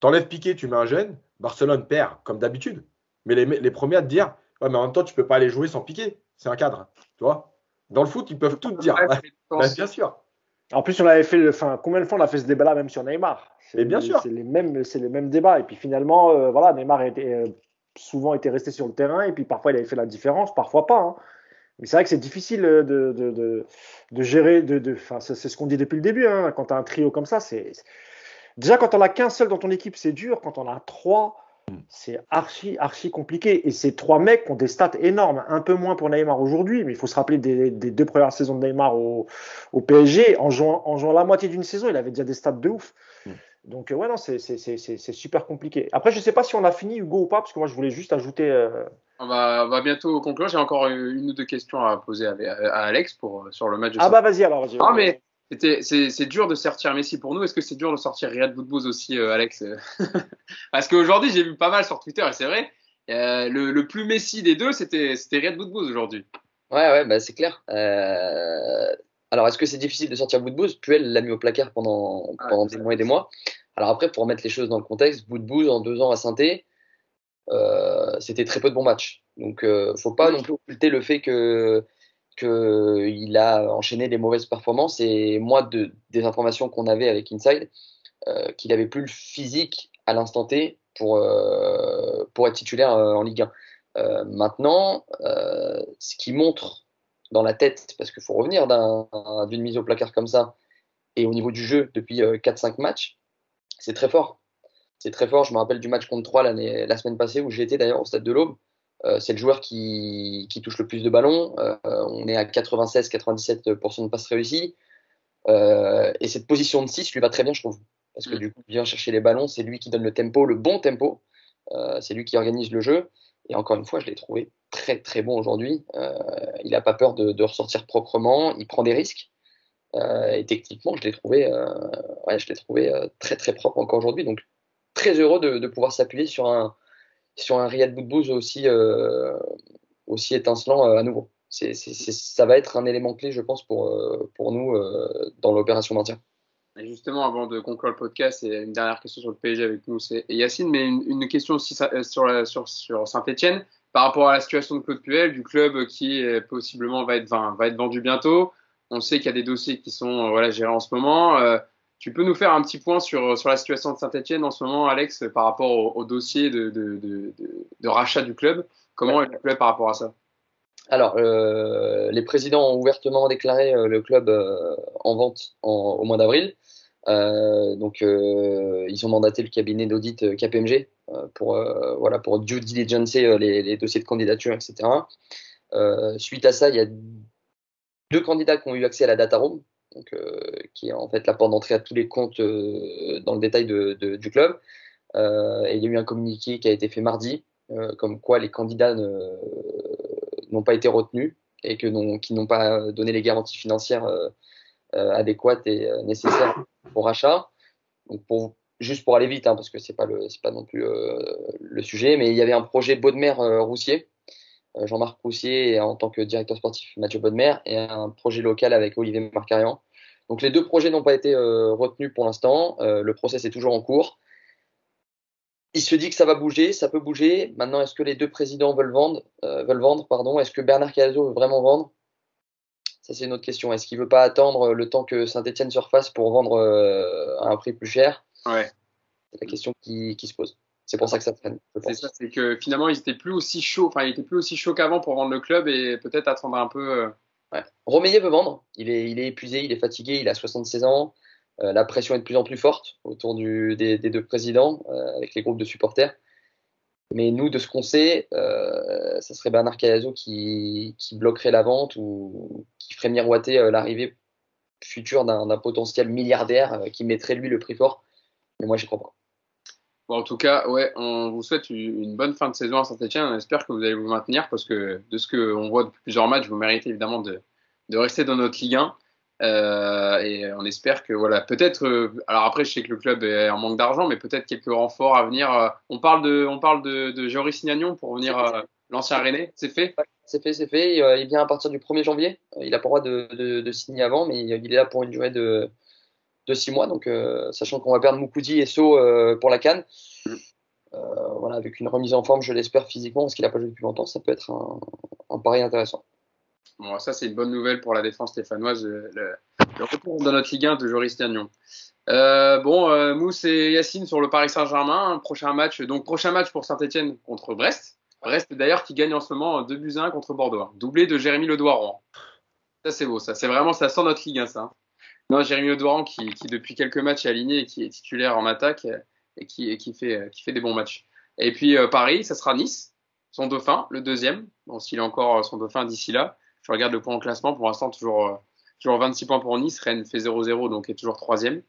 T'enlèves Piqué, tu mets un jeune, Barcelone perd comme d'habitude. Mais les, premiers à te dire Ouais, mais en même temps, tu peux pas aller jouer sans piquer. C'est un cadre. Tu vois Dans le foot, ils peuvent tout dire. bien sûr. En plus, on avait fait, enfin, combien de fois on a fait ce débat-là même sur Neymar? Et bien sûr. C'est les mêmes, c'est les mêmes débats. Et puis finalement, euh, voilà, Neymar a euh, souvent été resté sur le terrain et puis parfois il avait fait la différence, parfois pas. Hein. Mais c'est vrai que c'est difficile de, de, de, de gérer. De, c'est ce qu'on dit depuis le début. Hein. Quand tu as un trio comme ça, c'est déjà quand on a qu'un seul dans ton équipe, c'est dur. Quand on a trois, c'est archi, archi compliqué. Et ces trois mecs ont des stats énormes. Un peu moins pour Neymar aujourd'hui, mais il faut se rappeler des, deux premières saisons de Neymar au, PSG. En jouant, en jouant la moitié d'une saison, il avait déjà des stats de ouf. Mm. Donc, euh, ouais, non, c'est super compliqué. Après, je sais pas si on a fini, Hugo, ou pas, parce que moi, je voulais juste ajouter. Euh, on, va, va, bientôt conclure. J'ai encore une ou deux questions à poser à, Alex pour, sur le match de Ah, bah, vas-y, alors. ah, mais c'est dur de sortir Messi pour nous. Est-ce que c'est dur de sortir Riyad Boudbouz aussi, euh, Alex *laughs* Parce qu'aujourd'hui, j'ai vu pas mal sur Twitter et c'est vrai, euh, le, plus Messi des deux, c'était Riyad Boudbouz aujourd'hui. Ouais, ouais, bah, c'est clair. Euh, alors, est-ce que c'est difficile de sortir Boudbouz? Puel l'a mis au placard pendant, ah, pendant des mois et des mois. Alors après, pour remettre les choses dans le contexte, Boudbouz en deux ans à saint c'était très peu de bons matchs. Donc, faut pas non plus occulter le fait que qu'il a enchaîné des mauvaises performances et moi, de, des informations qu'on avait avec Inside, euh, qu'il avait plus le physique à l'instant T pour, euh, être titulaire euh, en Ligue 1. maintenant, ce qui montre dans la tête, parce qu'il faut revenir d'une mise au placard comme ça, et au niveau du jeu depuis 4-5 matchs, c'est très fort. C'est très fort. Je me rappelle du match contre 3 la semaine passée où été d'ailleurs au stade de l'Aube. Euh, c'est le joueur qui, touche le plus de ballons. Euh, on est à 96-97% de passes réussies. Euh, et cette position de 6 lui va très bien, je trouve. Parce que mm. du coup, il vient chercher les ballons, c'est lui qui donne le tempo, le bon tempo. c'est lui qui organise le jeu. Et encore une fois, je l'ai trouvé très très bon aujourd'hui. il n'a pas peur de, ressortir proprement, il prend des risques. et techniquement, je l'ai trouvé, ouais, je l'ai trouvé très très propre encore aujourd'hui. Donc très heureux de pouvoir s'appuyer sur un, sur un Riyad Boudbouz aussi, euh, aussi étincelant euh, à nouveau. Ça va être un élément clé, je pense, pour, euh, pour nous dans l'opération maintien. justement, avant de conclure le podcast, une dernière question sur le PSG avec nous, c'est Yacine, mais une, question aussi sur, sur, sur Saint-Etienne par rapport à la situation de Claude Puel, du club qui possiblement va être, être vendu bientôt. On sait qu'il y a des dossiers qui sont voilà, gérés en ce moment. Tu peux nous faire un petit point sur, sur la situation de Saint-Etienne en ce moment, Alex, par rapport au, dossier de, de, rachat du club Comment est le club par rapport à ça? Alors, euh, les présidents ont ouvertement déclaré euh, le club euh, en vente au mois d'avril. donc, ils ont mandaté le cabinet d'audit KPMG pour, voilà, pour due diligence les, dossiers de candidature, etc. suite à ça, il y a deux candidats qui ont eu accès à la data room, donc, qui est en fait la porte d'entrée à tous les comptes dans le détail du club. et il y a eu un communiqué qui a été fait mardi, comme quoi les candidats n'ont pas été retenus et que qui n'ont pas donné les garanties financières euh, euh, adéquates et euh, nécessaires au rachat. Juste pour aller vite, hein, parce que c'est pas pas non plus le sujet, mais il y avait un projet Baudemer Roussier, Jean-Marc Roussier en tant que directeur sportif Mathieu Baudemer, et un projet local avec Olivier Marcarian. Donc les deux projets n'ont pas été retenus pour l'instant. le process est toujours en cours il se dit que ça va bouger, ça peut bouger. Maintenant, est-ce que les deux présidents veulent vendre, euh, veulent vendre pardon? Est-ce que Bernard Cazot veut vraiment vendre? Ça, c'est une autre question. Est-ce qu'il veut pas attendre le temps que Saint-Etienne se refasse pour vendre euh, à un prix plus cher? Ouais. C'est la question qui, se pose. C'est pour ça que ça traîne. C'est ça, c'est que finalement, ils étaient plus aussi chauds, enfin, ils étaient plus aussi chauds qu'avant pour vendre le club et peut-être attendre un peu. Euh, ouais. Veut vendre. Il est, il est épuisé, il est fatigué, il a 76 ans. Euh, la pression est de plus en plus forte autour des, deux présidents, euh, avec les groupes de supporters. Mais nous, de ce qu'on sait, euh, ça serait Bernard Cayazo qui, bloquerait la vente ou qui ferait miroiter l'arrivée future d'un potentiel milliardaire qui mettrait lui le prix fort. Mais moi, j'y crois pas. En tout cas, ouais, on vous souhaite une bonne fin de saison à Saint-Etienne. On espère que vous allez vous maintenir parce que de ce qu'on voit depuis plusieurs matchs, vous méritez évidemment de, de rester dans notre Ligue 1. Euh, et on espère que voilà, peut-être. Euh, alors après, je sais que le club est en manque d'argent, mais peut-être quelques renforts à venir. Euh, on parle de, on parle de, de Joris Signagnon pour venir l'ancien René. C'est fait? C'est fait, c'est fait. Il vient à partir du 1er janvier. Il a pas le droit de, de, de, signer avant, mais il est là pour une durée de, de 6 mois. Donc, sachant qu'on va perdre Moukoudi et So pour la Cannes. Mm. voilà, avec une remise en forme, je l'espère physiquement, parce qu'il n'a pas joué depuis longtemps, ça peut être un, un pari intéressant. Bon, ça, c'est une bonne nouvelle pour la défense stéphanoise, le, le retour dans notre Ligue 1 de Joris Dagnon. Euh, bon, euh, Mousse et Yacine sur le Paris Saint-Germain, prochain match. Donc, prochain match pour Saint-Etienne contre Brest. Brest, d'ailleurs, qui gagne en ce moment 2 buts 1 contre Bordeaux. Doublé de Jérémy Ledoiran. Ça, c'est beau, ça. C'est vraiment, ça sent notre Ligue 1, ça. Non, Jérémy Ledoiran, qui, qui, depuis quelques matchs est aligné et qui est titulaire en attaque et qui, qui, fait, qui fait des bons matchs. Et puis, euh, Paris, ça sera Nice, son dauphin, le deuxième. Bon, s'il a encore son dauphin d'ici là. Je regarde le point en classement. Pour l'instant, toujours, euh, toujours 26 points pour Nice. Rennes fait 0-0, donc est toujours troisième.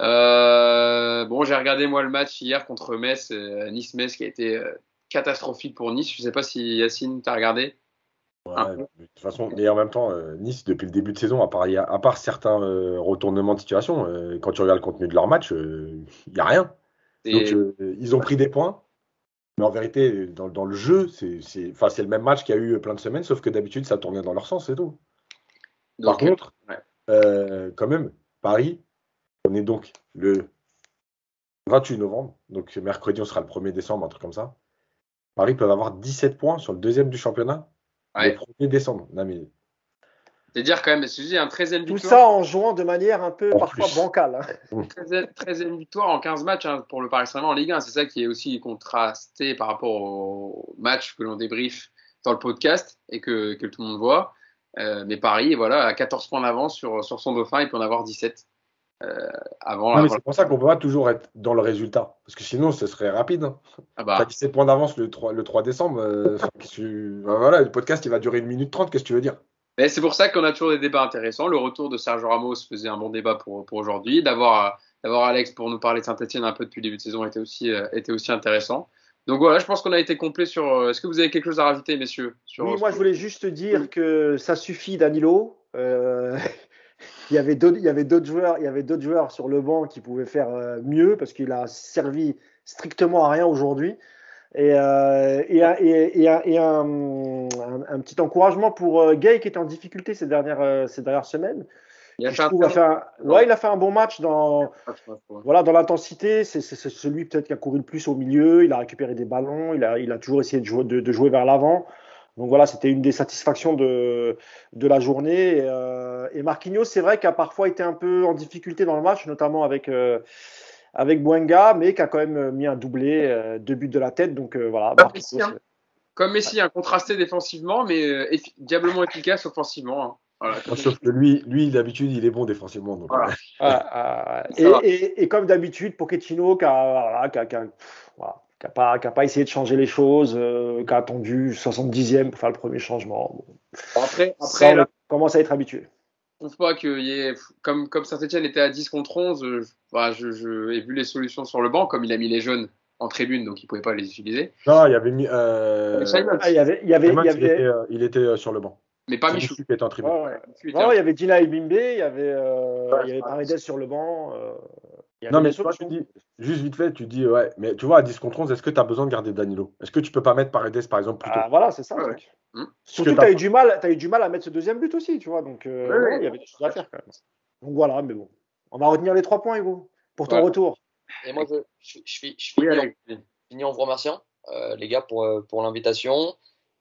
Euh, bon, j'ai regardé moi le match hier contre Metz, euh, Nice-Metz, qui a été catastrophique pour Nice. Je ne sais pas si Yacine, tu as regardé. Ouais, de toute façon, mais en même temps, Nice, depuis le début de saison, à part, à part certains retournements de situation, quand tu regardes le contenu de leur match, il n'y a rien. Donc, ils ont pris des points. Mais en vérité, dans, le jeu, c'est le même match qu'il y a eu plein de semaines, sauf que d'habitude, ça tournait dans leur sens, c'est tout. Par contre, euh, quand même, Paris, on est donc le 28 novembre, donc mercredi, on sera le 1er décembre, un truc comme ça. Paris peut avoir 17 points sur le deuxième du championnat le 1er décembre. Non, mais c'est-à-dire quand même, c'est un 13e victoire. Tout ça en jouant de manière un peu parfois bancale. Hein. *laughs* 13e, victoire en 15 matchs hein, pour le Paris Saint-Germain en Ligue 1. C'est ça qui est aussi contrasté par rapport au match que l'on débriefe dans le podcast et que, que tout le monde voit. Euh, mais Paris, voilà, a 14 points d'avance sur, sur son dauphin, il peut en avoir 17. Euh, avant, c'est pour ça qu'on ne peut pas toujours être dans le résultat. Parce que sinon, ce serait rapide. Hein. Ah bah. 17 points d'avance le 3, le 3 décembre. Euh, *laughs* voilà, le podcast, il va durer une minute 30. Qu'est-ce que tu veux dire? C'est pour ça qu'on a toujours des débats intéressants. Le retour de Sergio Ramos faisait un bon débat pour, pour aujourd'hui. D'avoir, Alex pour nous parler de Saint-Etienne un peu depuis le début de saison était aussi, euh, était aussi intéressant. Donc voilà, je pense qu'on a été complet sur. Est-ce que vous avez quelque chose à rajouter, messieurs sur, Oui, moi je voulais juste dire que ça suffit, Danilo. Euh, il y avait d'autres, il y avait d'autres joueurs, il y avait d'autres joueurs sur le banc qui pouvaient faire mieux parce qu'il a servi strictement à rien aujourd'hui. Et, euh, et, et, et un, un, petit encouragement pour euh, Gay qui était en difficulté ces dernières, euh, ces dernières semaines. Il a, fait un... ouais, il a fait un bon match dans, voilà, dans l'intensité. C'est celui peut-être qui a couru le plus au milieu. Il a récupéré des ballons. Il a, il a toujours essayé de jouer, de, de jouer vers l'avant. Donc voilà, c'était une des satisfactions de, de la journée. Et, euh, et Marquinhos, c'est vrai, qu'a parfois été un peu en difficulté dans le match, notamment avec, euh, avec Boenga, mais qui a quand même mis un doublé, euh, deux buts de la tête. Donc euh, voilà. Comme Marquinhos, Messi, hein. Comme Messi, un contrasté défensivement, mais euh, effi- diablement efficace offensivement. hein. Voilà, Sauf que lui, lui d'habitude, il est bon défensivement. Donc, Voilà. euh, Ah, ah, Ça et, va. et, et comme d'habitude, Pochettino qui a, voilà, qui a, qui a- voilà, qui a pas, qui a pas essayé de changer les choses, euh, qui a attendu 70e pour faire le premier changement. Bon, Après, après on là, commence à être habitué. je trouve pas qu'il y ait. Comme, comme Saint-Etienne était à 10 contre 11, euh, je, voilà, je, je- et vu les solutions sur le banc, comme il a mis les jeunes en tribune, donc il pouvait pas les utiliser. Non, il y avait mis. Euh, Simon, Ah, il y avait, il y avait, il y il, était, avait, euh, il était, euh, sur le banc. mais pas Michou. Qui était en tribune. ouais, il y avait Dina Bimbe, il y avait, euh, Ouais, il y avait Paredes sur le banc. euh, il Non, mais toi, tu dis, juste vite fait, tu dis, ouais, mais tu vois, à 10 contre 11, est-ce que tu as besoin de garder Danilo? Est-ce que tu peux pas mettre Paredes, par exemple, plus tôt? Ah, voilà, c'est ça. Ouais, ouais. Hmm. Surtout, que tu as eu du mal, t'as eu du mal à mettre ce deuxième but aussi, tu vois. Donc, euh, Ouais, non, ouais. il y avait des choses à faire quand même. Donc voilà, mais bon, on va retenir les trois points, Hugo, pour ton Ouais. retour. Et moi, je, je, je, suis- je Oui, finis, finis en vous remerciant, euh, les gars, pour, euh, pour l'invitation.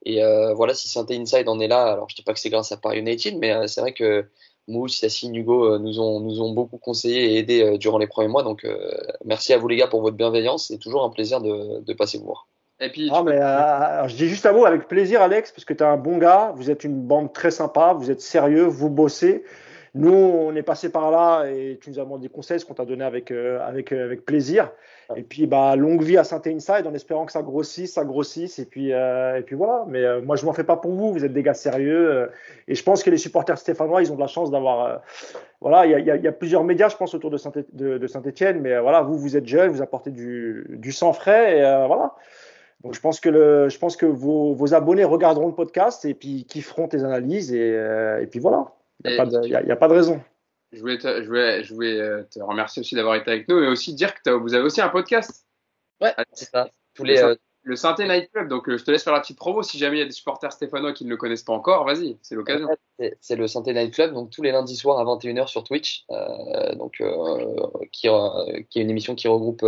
Et euh, voilà, si Saint Inside en est là, alors je dis pas que c'est grâce à Paris United, mais euh, c'est vrai que Mousse, Yassine, Hugo euh, nous, ont, nous ont beaucoup conseillé et aidé euh, durant les premiers mois. Donc, euh, merci à vous, les gars, pour votre bienveillance. C'est toujours un plaisir de, de passer vous voir. Et puis, Ah, tu mais, peux- euh, alors, je dis juste un mot avec plaisir, Alex, parce que tu es un bon gars, vous êtes une bande très sympa, vous êtes sérieux, vous bossez. Nous, on est passé par là et tu nous as demandé des conseils, ce qu'on t'a donné avec, euh, avec, euh, avec plaisir. Et puis, bah, longue vie à saint Inside en espérant que ça grossisse, ça grossisse. Et puis, euh, et puis voilà. Mais euh, moi, je m'en fais pas pour vous. Vous êtes des gars sérieux. euh, et je pense que les supporters stéphanois, ils ont de la chance d'avoir. euh, voilà, il y y y a plusieurs médias, je pense, autour de Saint-Étienne. De, de Saint-Étienne, mais euh, voilà, vous, vous êtes jeunes, vous apportez du, du sang frais. Et voilà. Donc je pense que, le, je pense que vos, vos abonnés regarderont le podcast et puis kifferont tes analyses et, euh, et puis voilà. Il n'y a, a- a pas de raison. Je voulais, te, je voulais, je voulais euh, te remercier aussi d'avoir été avec nous et aussi dire que vous avez aussi un podcast. Ouais, Alex. c'est ça. Tous les, euh, Le Synthé Night Club. Donc, euh, je te laisse faire la petite promo. Si jamais il y a des supporters stéphanois qui ne le connaissent pas encore, vas-y, c'est l'occasion. C'est- le Santé Night Club, donc tous les lundis soirs à 21h sur Twitch, euh, donc euh, qui, euh, qui est une émission qui regroupe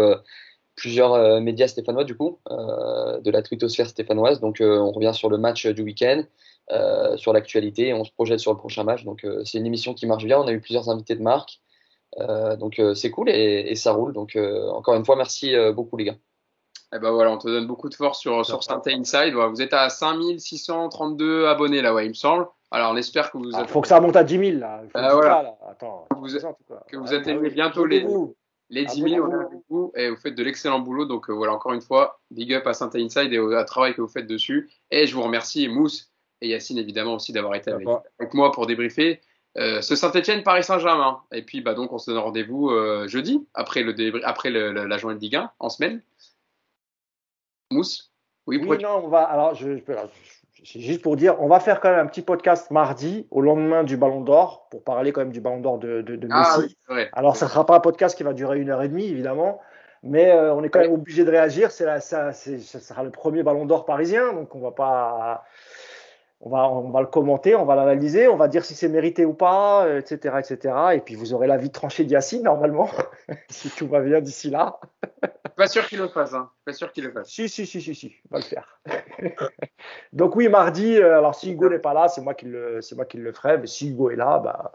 plusieurs euh, médias stéphanois du coup, euh, de la twittosphère stéphanoise. Donc euh, on revient sur le match du week-end, euh, sur l'actualité, on se projette sur le prochain match. Donc euh, c'est une émission qui marche bien. On a eu plusieurs invités de marque, Euh, donc euh, c'est cool et, et ça roule. Donc euh, encore une fois, merci euh, beaucoup les gars. Et ben voilà, on te donne beaucoup de force sur, sur Synthé Inside. Voilà, vous êtes à 5632 abonnés là, ouais, il me semble. Alors, on espère que vous, Il faut que ça monte à 10 000 là. Il faut Ah, que voilà. ça, là. Attends, Vous- que vous atteignez oui. bientôt les- Abonnez-vous. Les 10 000, on est avec vous et vous faites de l'excellent boulot. Donc euh, voilà, encore une fois, big up à Synthé Inside et au à travail que vous faites dessus. Et je vous remercie, Mousse et Yacine évidemment aussi d'avoir été avec, moi pour débriefer euh, ce Saint-Etienne Paris Saint-Germain. Et puis bah donc on se donne rendez-vous euh, jeudi après le après le- le- la journée de Ligue 1 en semaine. Mousse, oui, Oui, non, on va. Alors, je, je- alors, je- c'est juste pour dire, on va faire quand même un petit podcast mardi au lendemain du Ballon d'Or pour parler quand même du Ballon d'Or de, de, de Messi. Ah oui, c'est. Alors, ça ne sera pas un podcast qui va durer une heure et demie, évidemment, mais euh, on est quand même obligé de réagir. C'est ça, c'est- ça sera le premier Ballon d'Or parisien, donc on va pas. On va, on va le commenter, on va l'analyser, on va dire si c'est mérité ou pas, euh, etc., etc. Et puis vous aurez l'avis tranché d'Yacine normalement, *laughs* si tout va bien d'ici là. Pas sûr qu'il le fasse, hein. Pas sûr qu'il le fasse. Si, si, si, si, si, on va le faire. *laughs* Donc oui, mardi, euh, alors si Hugo n'est pas là, c'est moi qui le, c'est moi qui le ferai, mais si Hugo est là, bah,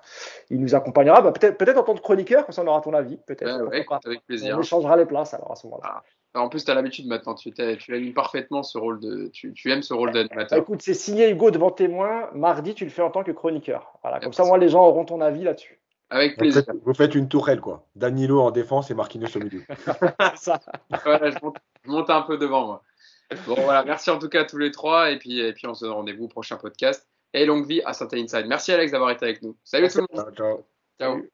il nous accompagnera, bah, peut-être, peut-être en tant que chroniqueur, comme ça on aura ton avis, peut-être. Ouais, ouais, avec plaisir. On échangera les places alors à ce moment-là. Ah, En plus, tu as l'habitude maintenant, tu, tu aimes parfaitement ce rôle de. Tu, tu aimes ce rôle Bah, d'animateur. écoute, c'est signé Hugo devant témoin. Mardi, tu le fais en tant que chroniqueur. Voilà, comme ça, Merci. moi, les gens auront ton avis là-dessus. Avec Vous plaisir. faites, vous faites une tourelle, quoi. Danilo en défense et Marquinhos au milieu. *laughs* Ça. Voilà, je, monte, je monte un peu devant moi. Bon, voilà, merci en tout cas à tous les trois. Et puis, et puis on se donne rendez-vous au prochain podcast. Et longue vie à Saint Inside. Merci Alex d'avoir été avec nous. Salut tout le monde. Ciao, ciao. Ciao. Salut.